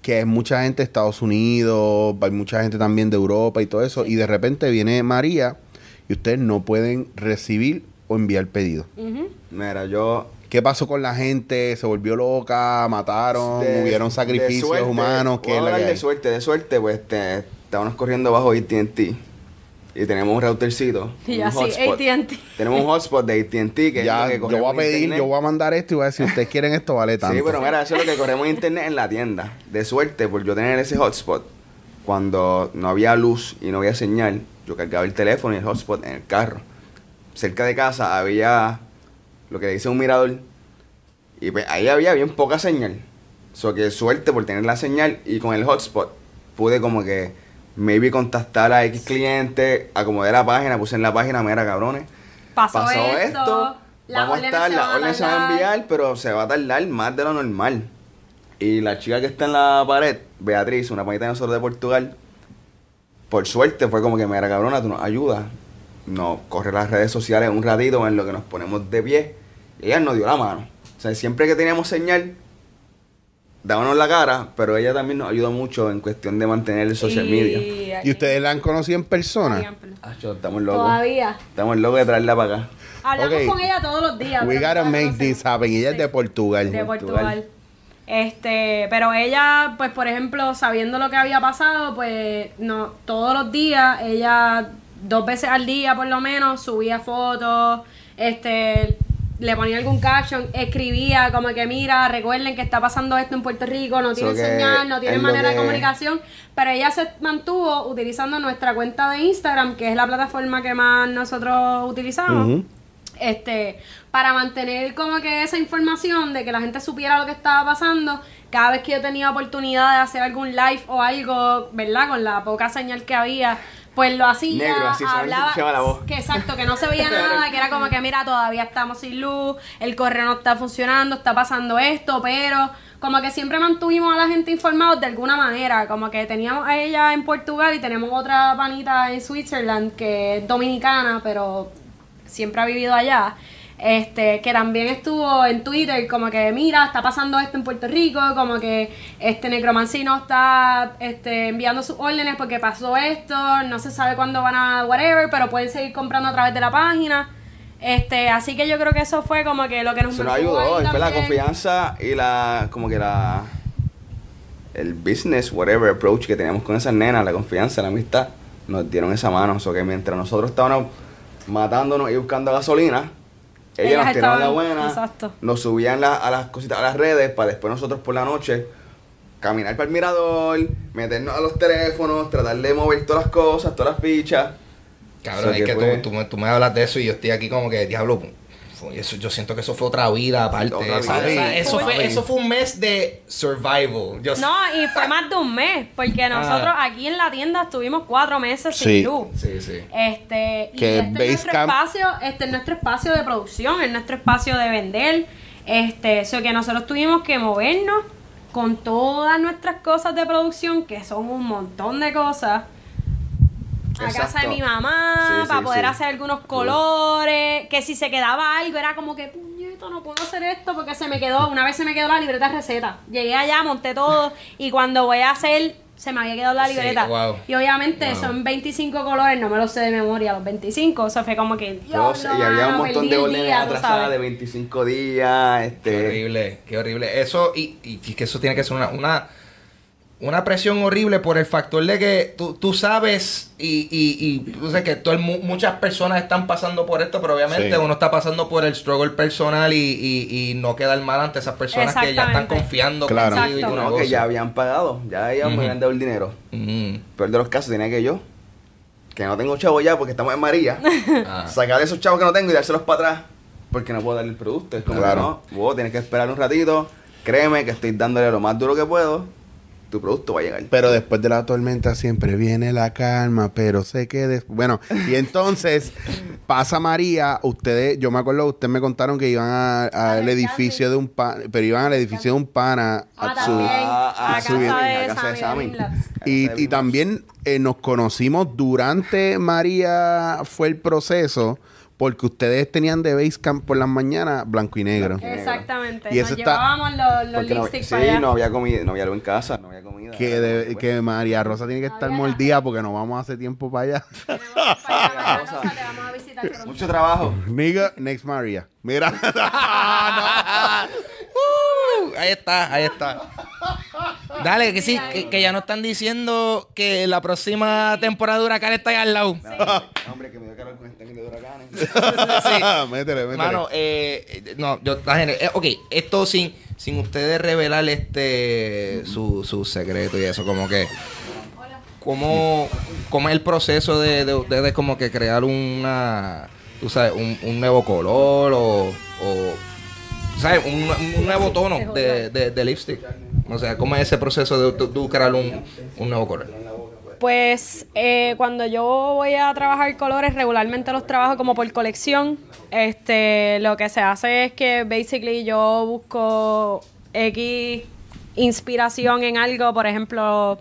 que hay mucha gente de Estados Unidos, hay mucha gente también de Europa y todo eso, y de repente viene María y ustedes no pueden recibir o enviar pedido. Mira, yo. ¿Qué pasó con la gente? ¿Se volvió loca? ¿Mataron? de- ¿Hubieron de sacrificios suerte, humanos? ¿Qué es la que de hay? suerte, de suerte, pues te, estábamos corriendo bajo AT&T. Y tenemos un routercito. Y un así. AT&T. Tenemos un hotspot de AT&T que Ya, es lo que yo voy a pedir, internet. yo voy a mandar esto y voy a decir, ustedes quieren esto, vale tanto. Sí, pero mira, eso es lo que corremos en internet en la tienda. De suerte, por yo tener ese hotspot, cuando no había luz y no había señal, yo cargaba el teléfono y el hotspot en el carro. Cerca de casa había lo que le dice un mirador. Y pues ahí había bien poca señal. So que suerte por tener la señal y con el hotspot pude como que maybe contactar a X cliente, acomodé la página, puse en la página, mira cabrones, Pasó, pasó esto, esto, las vamos a estar, van órdenes se van a enviar, pero se va a tardar más de lo normal. Y la chica que está en la pared, Beatriz, una panita de nosotros de Portugal, por suerte fue como que, mira cabrona, tú nos ayudas, nos corre las redes sociales un ratito en lo que nos ponemos de pie, y ella nos dio la mano. O sea, siempre que teníamos señal, dábamos la cara, pero ella también nos ayudó mucho en cuestión de mantener el social Y- media. ¿Y ustedes la han conocido en persona? Acho, estamos locos. Todavía. Estamos locos de traerla para acá. Hablamos con ella todos los días. We gotta make this happen. Ella es de Portugal. de Portugal. Portugal. Este, pero ella, pues por ejemplo, sabiendo lo que había pasado, pues no, todos los días, ella dos veces al día por lo menos subía fotos, este, le ponía algún caption, escribía como que mira, recuerden que está pasando esto en Puerto Rico, no tienen So señal, no tienen manera de comunicación, pero ella se mantuvo utilizando nuestra cuenta de Instagram, que es la plataforma que más nosotros utilizamos este para mantener como que esa información de que la gente supiera lo que estaba pasando. Cada vez que yo tenía oportunidad de hacer algún live o algo verdad con la poca señal que había pues lo hacía Negro, así, solamente se escuchaba la voz. que exacto que no se veía nada que era como que mira todavía estamos sin luz el correo no está funcionando está pasando esto pero como que siempre mantuvimos a la gente informados de alguna manera como que teníamos a ella en Portugal y tenemos otra panita en Switzerland que es dominicana pero siempre ha vivido allá, este, que también estuvo en Twitter, como que mira, está pasando esto en Puerto Rico, como que este Necromancy no está este, enviando sus órdenes porque pasó esto, no se sabe cuándo van a whatever, pero pueden seguir comprando a través de la página. Este, así que yo creo que eso fue como que lo que nos nos ayudó, y fue la confianza y la, como que la, el business, whatever approach que teníamos con esas nenas, la confianza, la amistad, nos dieron esa mano. O sea, que mientras nosotros estábamos matándonos y buscando gasolina, ellas, Ellas nos tiraban la buena, exacto. nos subían la- a las cositas, a las redes, para después nosotros por la noche caminar para el mirador, meternos a los teléfonos, tratar de mover todas las cosas, todas las fichas. Cabrón, O sea, es que que fue- tú, tú me, tú me hablas de eso y yo estoy aquí como que, diablo, fue- eso, yo siento que eso fue otra vida aparte. Otra ¿sabes? vida. O sea, eso, fue, eso fue un mes de survival. Yo No, y fue más de un mes, porque nosotros aquí en la tienda estuvimos cuatro meses Sí. sin luz. Sí, sí. Este, y Que este es nuestro espacio, este es nuestro espacio de producción, es nuestro espacio de vender. Este, eso que nosotros tuvimos que movernos con todas nuestras cosas de producción, que son un montón de cosas. A casa de mi mamá, Sí, para sí, poder sí. hacer algunos colores, que si se quedaba algo era como que, puñeto, no puedo hacer esto porque se me quedó, una vez se me quedó la libreta de receta. Llegué allá, monté todo y cuando voy a hacer, se me había quedado la Sí, libreta. wow. Y obviamente Wow. son 25 colores, no me los sé de memoria, los 25. Eso fue como que, sé, y había un montón de órdenes atrasadas de 25 días, Qué este... horrible, qué horrible. Eso, y, y es que eso tiene que ser una, una, una presión horrible por el factor de que tú, tú sabes y, y, y tú sabes que todo el mu- muchas personas están pasando por esto, pero obviamente Sí. uno está pasando por el struggle personal y, y, y no quedar mal ante esas personas que ya están confiando Claro. contigo y tu. No, que ya habían pagado, ya ellos Ujú. me habían dado el dinero. Mm. Peor de los casos tenía que yo, que no tengo chavo ya porque estamos en María, Ah. sacar esos chavos que no tengo y dárselos para atrás porque no puedo darle el producto. Es como Claro. que no, vos tienes que esperar un ratito, créeme que estoy dándole lo más duro que puedo, tu producto va a llegar. Pero después de la tormenta siempre viene la calma, pero sé que... des- Bueno, y entonces pasa María, ustedes, yo me acuerdo, ustedes me contaron que iban a- al edificio de un pana, pero iban al edificio de un pana Ah, a su-. Ah, a de a casa de Sammy. Y, y también eh, nos conocimos durante María fue el proceso, porque ustedes tenían de Basecamp por las mañanas blanco y negro. Exactamente. Y Nos eso está- llevábamos los, los no, sí, para allá. no había comida, no había luz en casa, no había comida. Que, de- Pues, que María Rosa tiene que estar mordida porque no vamos a hacer tiempo para allá. Tenemos para allá, María Rosa, te vamos a visitar. Mucho trabajo. Nigga, next María. Mira. Uh, ahí está, ahí está. Dale, que sí, que, que ya no están diciendo que la próxima temporada de Huracán está ahí al lado. Hombre, que me dio calor con este de huracanes. Sí. métele, métele. Mano, eh, eh, no, yo, la gente- eh, ok, esto sin, sin ustedes revelar este su, su secreto y eso, como que ¿cómo, cómo es el proceso de, de ustedes como que crear una tú sabes, un, un nuevo color o, o ¿sabes? Un, un nuevo tono de, de, de lipstick. O sea, ¿cómo es ese proceso de tú, crear un, un nuevo color? Pues eh, cuando yo voy a trabajar colores, regularmente los trabajo como por colección. Este, lo que se hace es que basically yo busco X inspiración en algo, por ejemplo,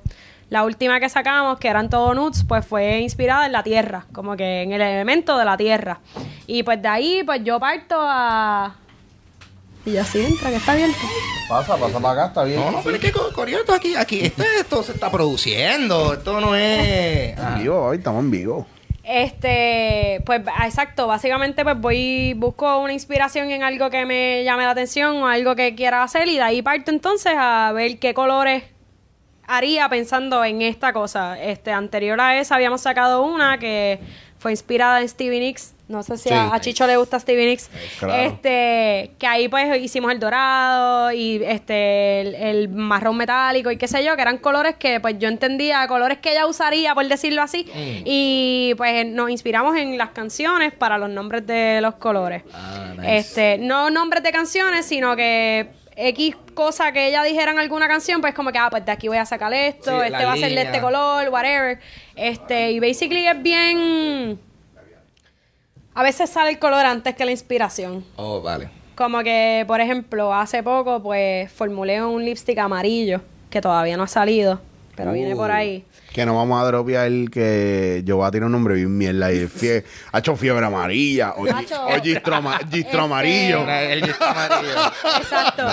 la última que sacamos, que eran todo nudes, pues fue inspirada en la tierra, como que en el elemento de la tierra. Y pues de ahí, pues yo parto a... Y ya sí entra, que está abierto. Pasa, pasa para acá, está bien. No, no, pero es que Corioto aquí, aquí, esto, esto se está produciendo, esto no es... En Ah. vivo, hoy estamos en vivo. Este, pues ah, exacto, básicamente pues voy, busco una inspiración en algo que me llame la atención o algo que quiera hacer y de ahí parto entonces a ver qué colores haría pensando en esta cosa. Este, anterior a esa habíamos sacado una que fue inspirada en Stevie Nicks. No sé si Sí. a, a Chicho le gusta Stevie Nicks. Claro. Este, que ahí pues hicimos el dorado y este el, el marrón metálico y qué sé yo, que eran colores que pues yo entendía, colores que ella usaría, por decirlo así. Y pues nos inspiramos en las canciones para los nombres de los colores. Ah, nice. Este, no nombres de canciones, sino que X cosa que ella dijera en alguna canción, pues como que, ah, pues de aquí voy a sacar esto, Sí, este va a ser de este color, whatever. Este, y basically es bien... A veces sale el color antes que la inspiración. Oh, vale. Como que, por ejemplo, hace poco, pues, formulé un lipstick amarillo, que todavía no ha salido, pero viene por Uh. ahí. Que no vamos a dropear que yo voy a tirar un nombre bien mierda y fie ha hecho fiebre amarilla o, o gistro, ama- gistro este- amarillo. El disco amarillo. Exacto.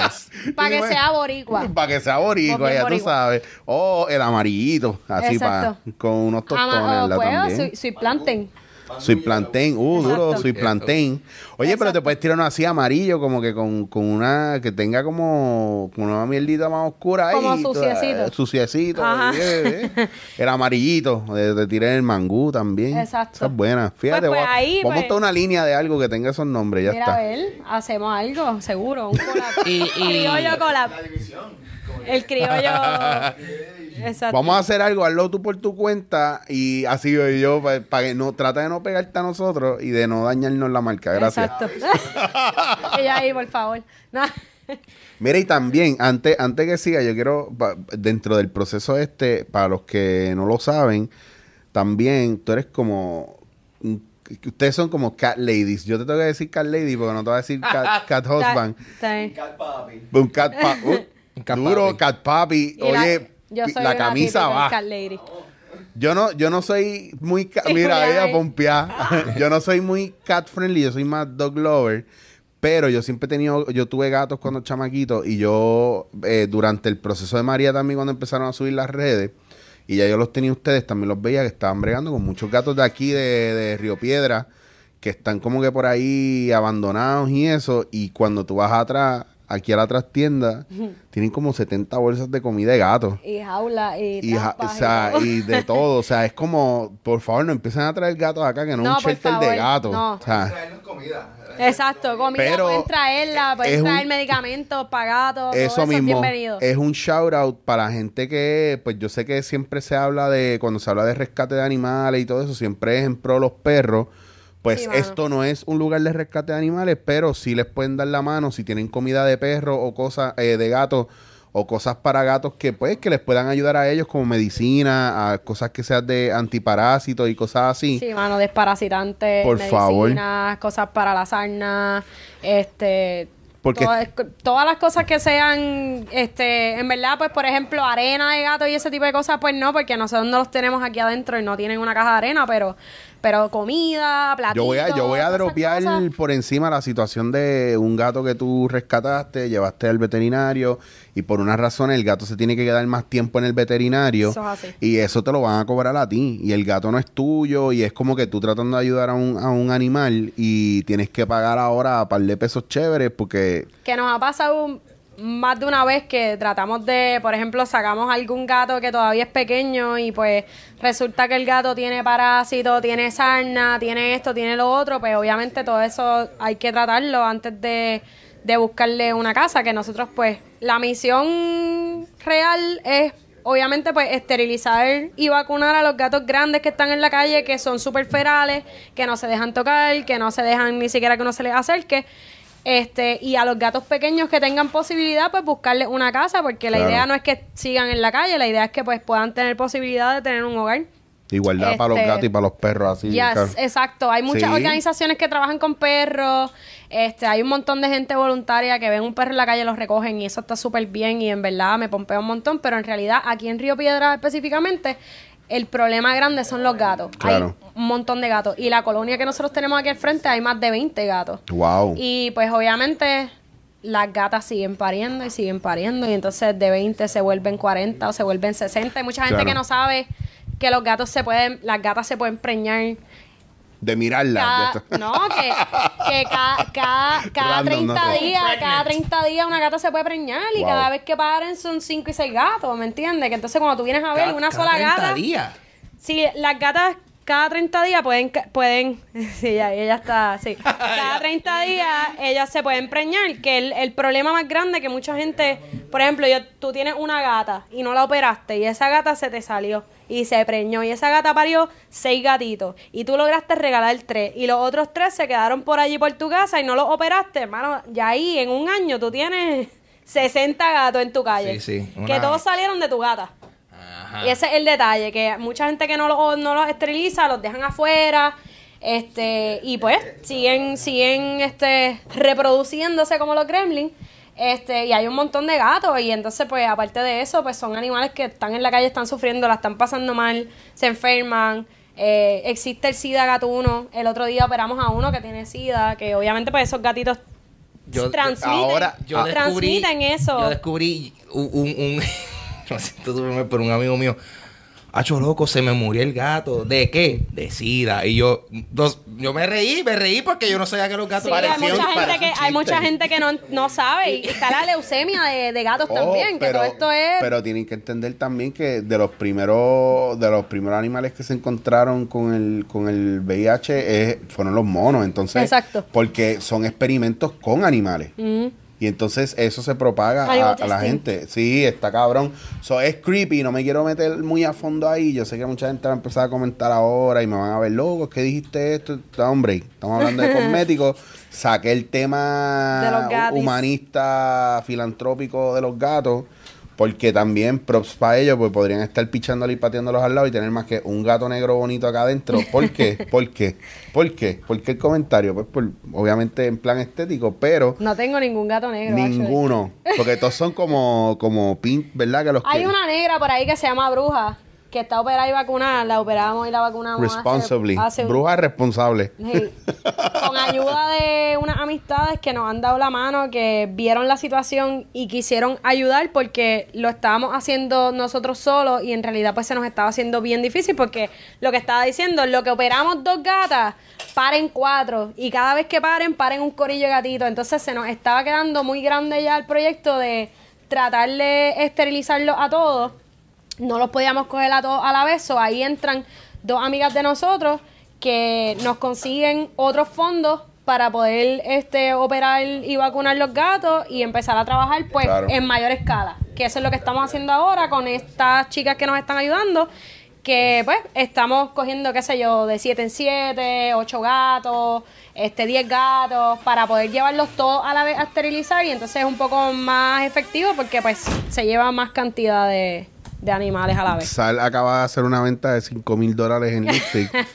Para que sea boricua. Para que sea boricua, ya tú boricua. sabes. O el amarillito, así para con unos tostones Ama- o ¿verdad? pues, también. soy, soy plantain. Soy plantain, uh, duro, Exacto. soy plantain. Oye, pero te puedes tirar uno así amarillo, como que con, con una, que tenga como, como una mierdita más oscura ahí. Como toda- suciecito. eh, Suciecito. Ajá. eh, eh. El amarillito, de, de tirar el mangú también. Exacto. Esa es buena. Fíjate, Pues, pues, vamos a- ahí, vamos a pues- montar una línea de algo que tenga esos nombres, ya Mira, está. a ver, hacemos algo, seguro. Un collab. Y- y- Criollo collab. El criollo. Exacto. Vamos a hacer algo, hazlo tú por tu cuenta y así yo, yo para que no, trata de no pegarte a nosotros y de no dañarnos la marca. Gracias. Exacto. y ahí, por favor. No. Mira, y también, antes, antes que siga, yo quiero, pa- dentro del proceso este, para los que no lo saben, también tú eres como, un- ustedes son como cat ladies. Yo te tengo que decir cat lady porque no te voy a decir cat, cat husband. Bien. Cat papi. Un cat pa- uh, Un cat duro, papi. cat papi. Y la- Oye, yo soy la una camisa va. cat lady. Yo no, yo no soy muy, mira, ella ahí. pompea. yo no soy muy cat friendly, yo soy más dog lover. Pero yo siempre he tenido, yo tuve gatos cuando chamaquito y yo eh, durante el proceso de María también cuando empezaron a subir las redes y ya yo los tenía ustedes, también los veía que estaban bregando con muchos gatos de aquí de, de Río Piedra que están como que por ahí abandonados y eso y cuando tú vas atrás, aquí a la trastienda, tienen como 70 bolsas de comida de gatos. Y jaula y. Y, ja- o trampas y sea, todo. y de todo, o sea, es como, por favor, no empiecen a traer gatos acá, que no, No, un shelter de gatos. no. O sea, Traernos comida. Exacto, comida Pero pueden traerla, es pueden un- traer medicamentos, pagados, todo eso eso mismo es bienvenido. es un shout out para la gente que, pues yo sé que siempre se habla de, cuando se habla de rescate de animales y todo eso, siempre es en pro de los perros. Pues Sí, esto no es un lugar de rescate de animales, pero sí les pueden dar la mano si tienen comida de perro o cosas eh, de gatos o cosas para gatos que pues que les puedan ayudar a ellos como medicina, a cosas que sean de antiparásitos y cosas así. Sí, mano, desparasitantes, Por favor. medicinas, cosas para la sarna, este... Porque- todas, todas las cosas que sean, este, en verdad, pues, por ejemplo, arena de gato y ese tipo de cosas, pues no, porque nosotros no los tenemos aquí adentro y no tienen una caja de arena, pero, pero comida, platitos, Yo voy a, yo voy a dropear por encima la situación de un gato que tú rescataste, llevaste al veterinario y por una razón el gato se tiene que quedar más tiempo en el veterinario Eso es así. y eso te lo van a cobrar a ti y el gato no es tuyo y es como que tú tratando de ayudar a un, a un animal y tienes que pagar ahora a par de pesos chéveres porque Que nos ha pasado más de una vez que tratamos de, por ejemplo, sacamos algún gato que todavía es pequeño y pues resulta que el gato tiene parásito, tiene sarna, tiene esto, tiene lo otro, pues obviamente todo eso hay que tratarlo antes de, de buscarle una casa, que nosotros pues la misión real es obviamente pues esterilizar y vacunar a los gatos grandes que están en la calle, que son súper ferales, que no se dejan tocar, que no se dejan ni siquiera que uno se les acerque. Este, y a los gatos pequeños que tengan posibilidad, pues buscarles una casa, porque la idea no es que sigan en la calle, la idea es que pues puedan tener posibilidad de tener un hogar. Igualdad para los Este, gatos y para los perros, así. Yes, claro. exacto. Hay muchas Sí. organizaciones que trabajan con perros. Este, hay un montón de gente voluntaria que ven un perro en la calle, los recogen y eso está súper bien y en verdad me pompea un montón. Pero en realidad aquí en Río Piedra específicamente el problema grande son los gatos. Claro. Hay un montón de gatos y la colonia que nosotros tenemos aquí al frente hay más de 20 gatos. Wow. Y pues obviamente las gatas siguen pariendo y siguen pariendo y entonces de 20 se vuelven 40 o se vuelven 60. Hay mucha gente Claro. que no sabe que los gatos se pueden, las gatas se pueden preñar De mirarla. cada, no, que, que cada, cada, cada Random, 30 no sé. días, cada 30 días una gata se puede preñar y Wow. cada vez que paren son 5 y 6 gatos, ¿me entiendes? Que entonces cuando tú vienes a ver Cada- una cada sola 30 gata, días. Sí, las gatas cada 30 días pueden, ca- pueden, sí, ya, ella está, sí, cada 30 días ellas se pueden preñar, que el, el problema más grande que mucha gente, por ejemplo, yo, tú tienes una gata y no la operaste y esa gata se te salió y se preñó y esa gata parió seis gatitos y tú lograste regalar tres y los otros tres se quedaron por allí por tu casa y no los operaste, hermano, ya ahí en un año tú tienes 60 gatos en tu calle, Sí, sí, que todos salieron de tu gata. Ajá. Y ese es el detalle, que mucha gente que no los, no los esteriliza, los dejan afuera, este, y pues siguen, siguen este, reproduciéndose como los gremlins. Este, y hay un montón de gatos, y entonces, pues, aparte de eso, pues son animales que están en la calle, están sufriendo, la están pasando mal, se enferman. eh, existe el SIDA gatuno. El otro día operamos a uno que tiene SIDA, que obviamente, pues, esos gatitos Yo- transmiten, ahora- Yo descubrí, eso. Yo descubrí un, un, un- lo siento súper mal, pero un amigo mío, Hacho loco, se me murió el gato. ¿De qué? De sida. Y yo, dos- yo me reí, me reí porque yo no sabía que los gatos Sí, hay Parecía un- mucha gente que, hay mucha gente que no, no sabe. Y está la leucemia de, de gatos Oh, también, que todo esto es... Pero tienen que entender también que de los primeros, de los primeros animales que se encontraron con el, con el VIH es- fueron los monos. Entonces, Exacto. porque son experimentos con animales. Mm. Y entonces eso se propaga a, la gente. Sí, está cabrón. So, es creepy, no me quiero meter muy a fondo ahí. Yo sé que mucha gente va a empezar a comentar ahora y me van a ver locos. ¿Qué dijiste esto? Hombre, estamos hablando de cosméticos. Saqué el tema humanista, filantrópico de los gatos. Porque también props para ellos, pues podrían estar pichándole y pateándolos al lado y tener más que un gato negro bonito acá adentro. ¿Por qué? ¿Por qué? ¿Por qué? ¿Por qué el comentario? Pues por, obviamente en plan estético, pero No tengo ningún gato negro. actually. Ninguno. Porque todos son como, como pink, ¿verdad? Que los Hay que una negra por ahí que se llama Bruja, que está operada y vacunada. La operamos y la vacunamos. hace- un- Bruja responsable. Sí. Con ayuda de unas amistades que nos han dado la mano, que vieron la situación y quisieron ayudar porque lo estábamos haciendo nosotros solos y en realidad pues se nos estaba haciendo bien difícil porque lo que estaba diciendo, lo que operamos dos gatas, paren cuatro y cada vez que paren, paren un corillo de gatito. Entonces se nos estaba quedando muy grande ya el proyecto de tratar de esterilizarlos a todos no los podíamos coger a todos a la vez. o ahí entran dos amigas de nosotros que nos consiguen otros fondos para poder este operar y vacunar los gatos y empezar a trabajar pues Claro. en mayor escala. Que eso es lo que estamos haciendo ahora con estas chicas que nos están ayudando. Que pues estamos cogiendo, qué sé yo, de 7 en 7, 8 gatos, este 10 gatos, para poder llevarlos todos a la vez a esterilizar y entonces es un poco más efectivo porque pues se lleva más cantidad de, de animales a la vez. Sal acaba de hacer una venta de 5 mil dólares en lipstick.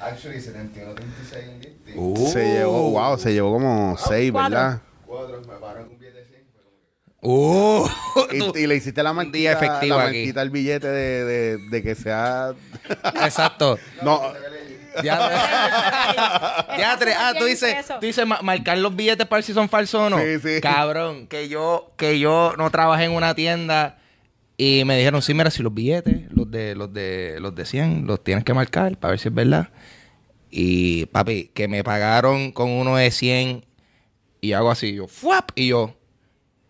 Actually, 71, 36 en lifting. Uh. Se llevó, wow, se llevó como 6, cuatro. ¿verdad? Cuatro, me paro con un billete de 100. fue como que- Uh, Y, y le hiciste la marquita, efectivo la aquí. marquita al billete de, de, de que sea... Exacto. no, Ya, ya, tres. Ah, tú dices, tú dices ma- marcar los billetes para ver si son falsos o no. Sí, sí. Cabrón, que yo, que yo no trabajé en una tienda y me dijeron, sí, mira, si los billetes, los de, los de, los de 100, los tienes que marcar para ver si es verdad. Y papi, que me pagaron con uno de 100 y hago así, yo, ¡fuap! Y yo,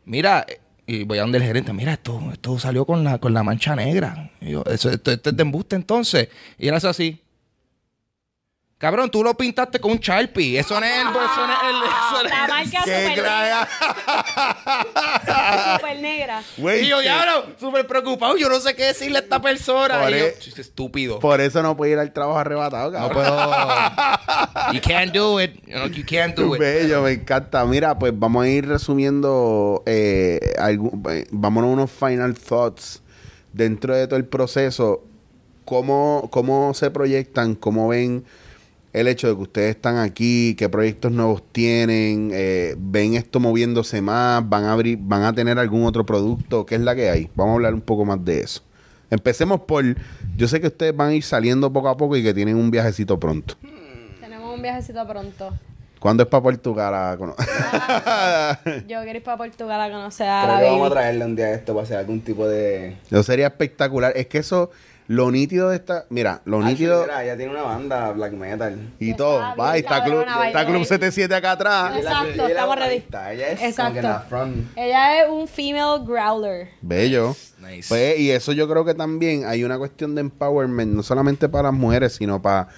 mira, y voy a donde el gerente, mira, esto, esto salió con la, con la mancha negra. Y yo, eso, esto, esto es de embuste entonces. Y él hace así. Cabrón, tú lo pintaste con un Sharpie. Eso no es el... Eso no es el eso no es La el- marca ¡Qué super negra. Super negra. Güey, Y yo, diablo, súper preocupado. Yo no sé qué decirle a esta persona. Por Y yo, e- "Chis, estúpido. Por eso no puede ir al trabajo arrebatado, no cabrón. puedo. You can't do it. You, know, you can't do it. Bello, me encanta. Mira, pues vamos a ir resumiendo, eh, algún- eh, vámonos a unos final thoughts dentro de todo el proceso. ¿Cómo, ¿Cómo se proyectan? ¿Cómo ven el hecho de que ustedes están aquí? ¿Qué proyectos nuevos tienen? Eh, ¿Ven esto moviéndose más? ¿Van a abrir, van a tener algún otro producto? ¿Qué es la que hay? Vamos a hablar un poco más de eso. Empecemos por, yo sé que ustedes van a ir saliendo poco a poco y que tienen un viajecito pronto. Tenemos un viajecito pronto. ¿Cuándo es para Portugal? a cono- Yo quiero ir para Portugal a conocer a Creo la que vamos a traerle un día esto para hacer algún tipo de... Eso sería espectacular. Es que eso, lo nítido de esta. Mira, lo nítido. mira, ella tiene una banda black metal. Y Está todo. Va, y está Club, cabrona, está Club way. 77 acá atrás. Exacto, estamos ready. Ella es como que Exacto. la front. Ella es un female growler. Bello. Nice. Pues, y eso yo creo que también hay una cuestión de empowerment, no solamente para las mujeres, sino para,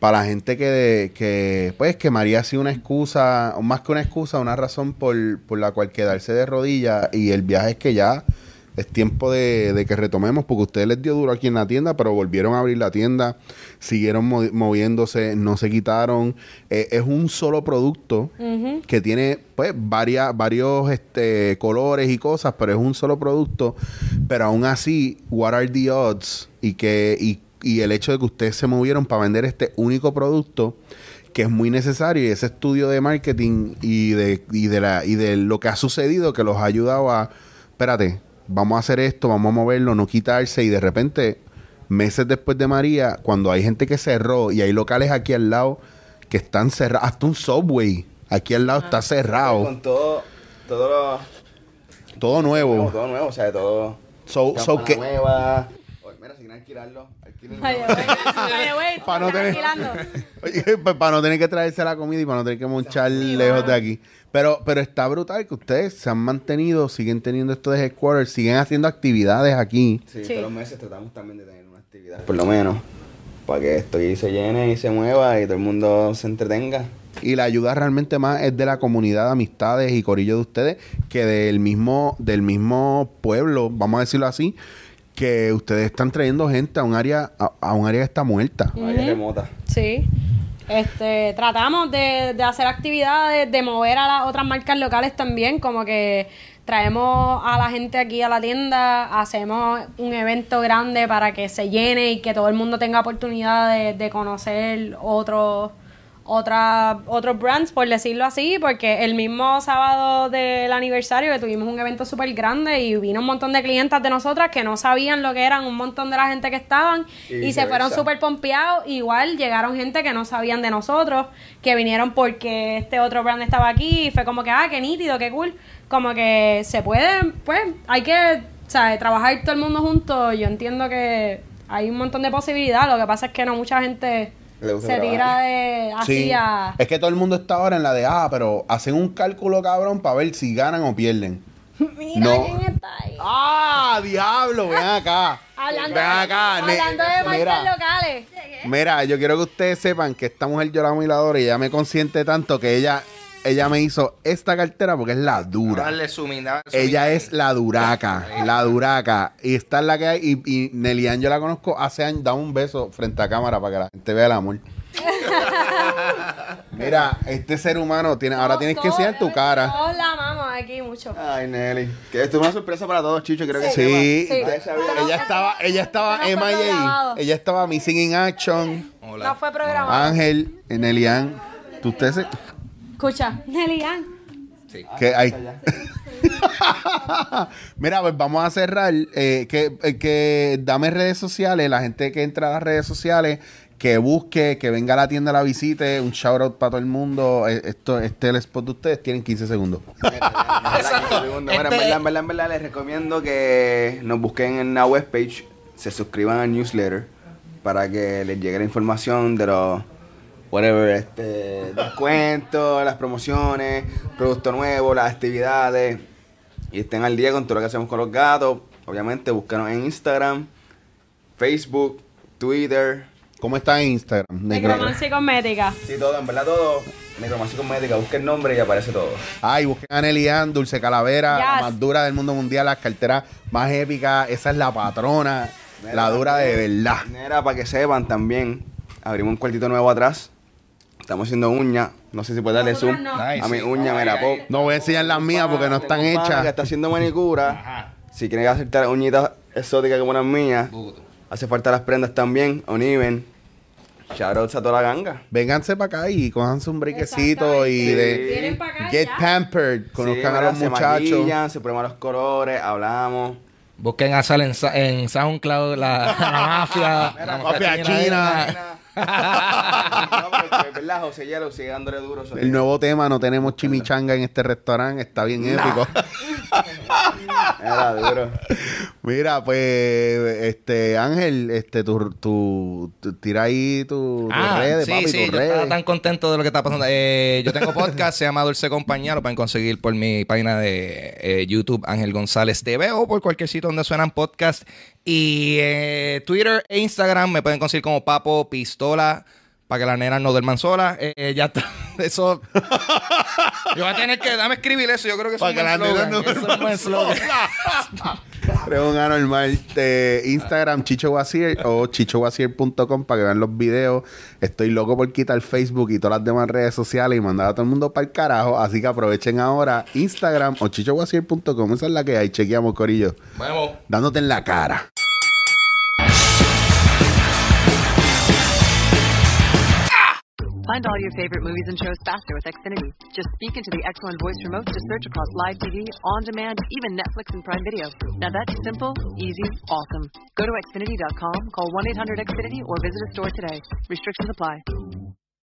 para la gente que, que, pues, que María ha sido una excusa, o más que una excusa, una razón por, por la cual quedarse de rodillas. Y el viaje es que ya es tiempo de, de que retomemos, porque ustedes les dio duro aquí en la tienda, pero volvieron a abrir la tienda, siguieron mo- moviéndose, no se quitaron. Eh, es un solo producto que tiene pues varias, varios este, colores y cosas, pero es un solo producto. Pero aún así, what are the odds? Y que, y, y el hecho de que ustedes se movieron para vender este único producto que es muy necesario y ese estudio de marketing y de, y de la y de lo que ha sucedido que los ha ayudado a espérate vamos a hacer esto vamos a moverlo no quitarse y de repente meses después de María cuando hay gente que cerró y hay locales aquí al lado que están cerrados hasta un subway aquí al lado está cerrado Con todo, todo lo, todo nuevo, todo nuevo, o sea, todo. so, so que nueva. Oye, mira, si quieren alquilarlo, alquilen Ay, güey. Ay, güey, Pa' no tener- pues para no tener que traerse la comida y para no tener que monchar lejos de aquí. Pero, pero está brutal que ustedes se han mantenido, siguen teniendo esto de headquarters, siguen haciendo actividades aquí. Sí, Sí. todos los meses tratamos también de tener una actividad, por lo menos, para que esto ahí se llene y se mueva y todo el mundo se entretenga. Y la ayuda realmente más es de la comunidad de amistades y corillo de ustedes que del mismo, del mismo pueblo, vamos a decirlo así, que ustedes están trayendo gente a un área, a, a un área que está muerta. Área remota. Sí. Este, tratamos de, de hacer actividades, de mover a las otras marcas locales también, como que traemos a la gente aquí a la tienda, hacemos un evento grande para que se llene y que todo el mundo tenga oportunidad de, de conocer otros otra, otros brands, por decirlo así, porque el mismo sábado del aniversario que tuvimos un evento súper grande y vino un montón de clientas de nosotras que no sabían lo que eran un montón de la gente que estaban Y y, se fueron súper pompeados. Igual llegaron gente que no sabían de nosotros, que vinieron porque este otro brand estaba aquí y fue como que, ah, qué nítido, qué cool. Como que se puede, pues, hay que, ¿sabes? Trabajar todo el mundo juntos. Yo entiendo que hay un montón de posibilidades. Lo que pasa es que no mucha gente Le se tira de así Sí. a... Es que todo el mundo está ahora en la de, ah, pero hacen un cálculo cabrón para ver si ganan o pierden. Mira No. quién está ahí. ¡Ah, diablo! Ven acá. Hablando, Ven acá. hablando de marcas Mira. locales. Mira, yo quiero que ustedes sepan que esta mujer yo la amo y la adoro y ella me consiente tanto que ella, ella me hizo esta cartera porque es la dura. Su mina- su Ella es la duraca, la duraca. Y esta es la que hay. Y, y Nelian yo la conozco hace años. Da un beso frente a cámara para que la gente vea el amor. Mira, este ser humano tiene. Ahora tienes que enseñar tu cara. Todos la amamos aquí mucho. Ay, Nelly. Que esto es una sorpresa para todos, Chicho. Creo que Sí, Sí. ella estaba, ella estaba MIA, ella estaba Missing in Action, Hola. No fue programado. Ángel, Nelian. ¿Tú ustedes se- Escucha, Nelly Ann. Sí. que hay? Mira, pues vamos a cerrar. eh, que, eh, que dame redes sociales, la gente que entra a las redes sociales, que busque, que venga a la tienda a la visite, un shout out para todo el mundo. Eh, Esto, este es el spot de ustedes, tienen 15 segundos. Exacto. Bueno, en verdad, en verdad, en verdad, les recomiendo que nos busquen en la webpage, se suscriban al newsletter para que les llegue la información de los whatever, este, descuentos, las promociones, producto nuevo, las actividades. y estén al día con todo lo que hacemos con los gatos. Obviamente, búscanos en Instagram, Facebook, Twitter. ¿Cómo está en Instagram? Necro- Necromancia cosmética. Sí, todo, en verdad todo. Necromancia Cosmética, busca el nombre y aparece todo. Ay, busquen a Nelian, Dulce Calavera, la más dura del mundo mundial, las carteras más épicas. Esa es la patrona, la dura de verdad. Mira, para que sepan también, abrimos un cuartito nuevo atrás. Estamos haciendo uñas. No sé si puedes darle zoom no. Nice. a mi uña, me la pongo. No voy a enseñar las mías porque no están Tengo un pana hechas. que está haciendo manicura. Si quieren hacerte uñitas exóticas como las mías, hace falta las prendas también. Oniven. Shoutouts a toda la ganga. Vénganse para acá y cojanse un brequecito y Exactamente. de Vienen acá Get ya. Pampered. Conozcan Sí, a los. Se muchachos. maquillan, se prueban los colores, hablamos. Busquen a Sal en, Sa- en SoundCloud, la, la mafia. la mafia china. es verdad, José sigue dándole duro. sobre- El nuevo tema, no tenemos chimichanga en este restaurante, está bien épico. Era duro. Mira, pues, este, Ángel, este, tu, tu, tu- tira ahí tu, tu Ah, redes, sí, papi, sí, tus yo estaba tan contento de lo que está pasando. Eh, yo tengo podcast, se llama Dulce Compañía, lo pueden conseguir por mi página de eh, YouTube, Ángel González TV, o por cualquier sitio donde suenan podcast. Y eh, Twitter e Instagram me pueden conseguir como Papo Pistola, para que las nenas no duerman solas. Eh, ya está, eso... yo voy a tener que, dame escribir eso, yo creo que es Pa' un que buen slogan, no eso es un buen slogan. Eres un anormal. Este, Instagram, Chicho Wasier o chichowasier.com para que vean los videos. Estoy loco por quitar Facebook y todas las demás redes sociales y mandar a todo el mundo para el carajo. Así que aprovechen ahora Instagram o chichowasier.com. Esa es la que hay. Chequeamos, Corillo. Vamos. Dándote en la cara. Find all your favorite movies and shows faster with Xfinity. Just speak into the X1 voice remote to search across live TV, on demand, even Netflix and Prime Video. Now that's simple, easy, awesome. Go to Xfinity.com, call 1 800 Xfinity, or visit a store today. Restrictions apply.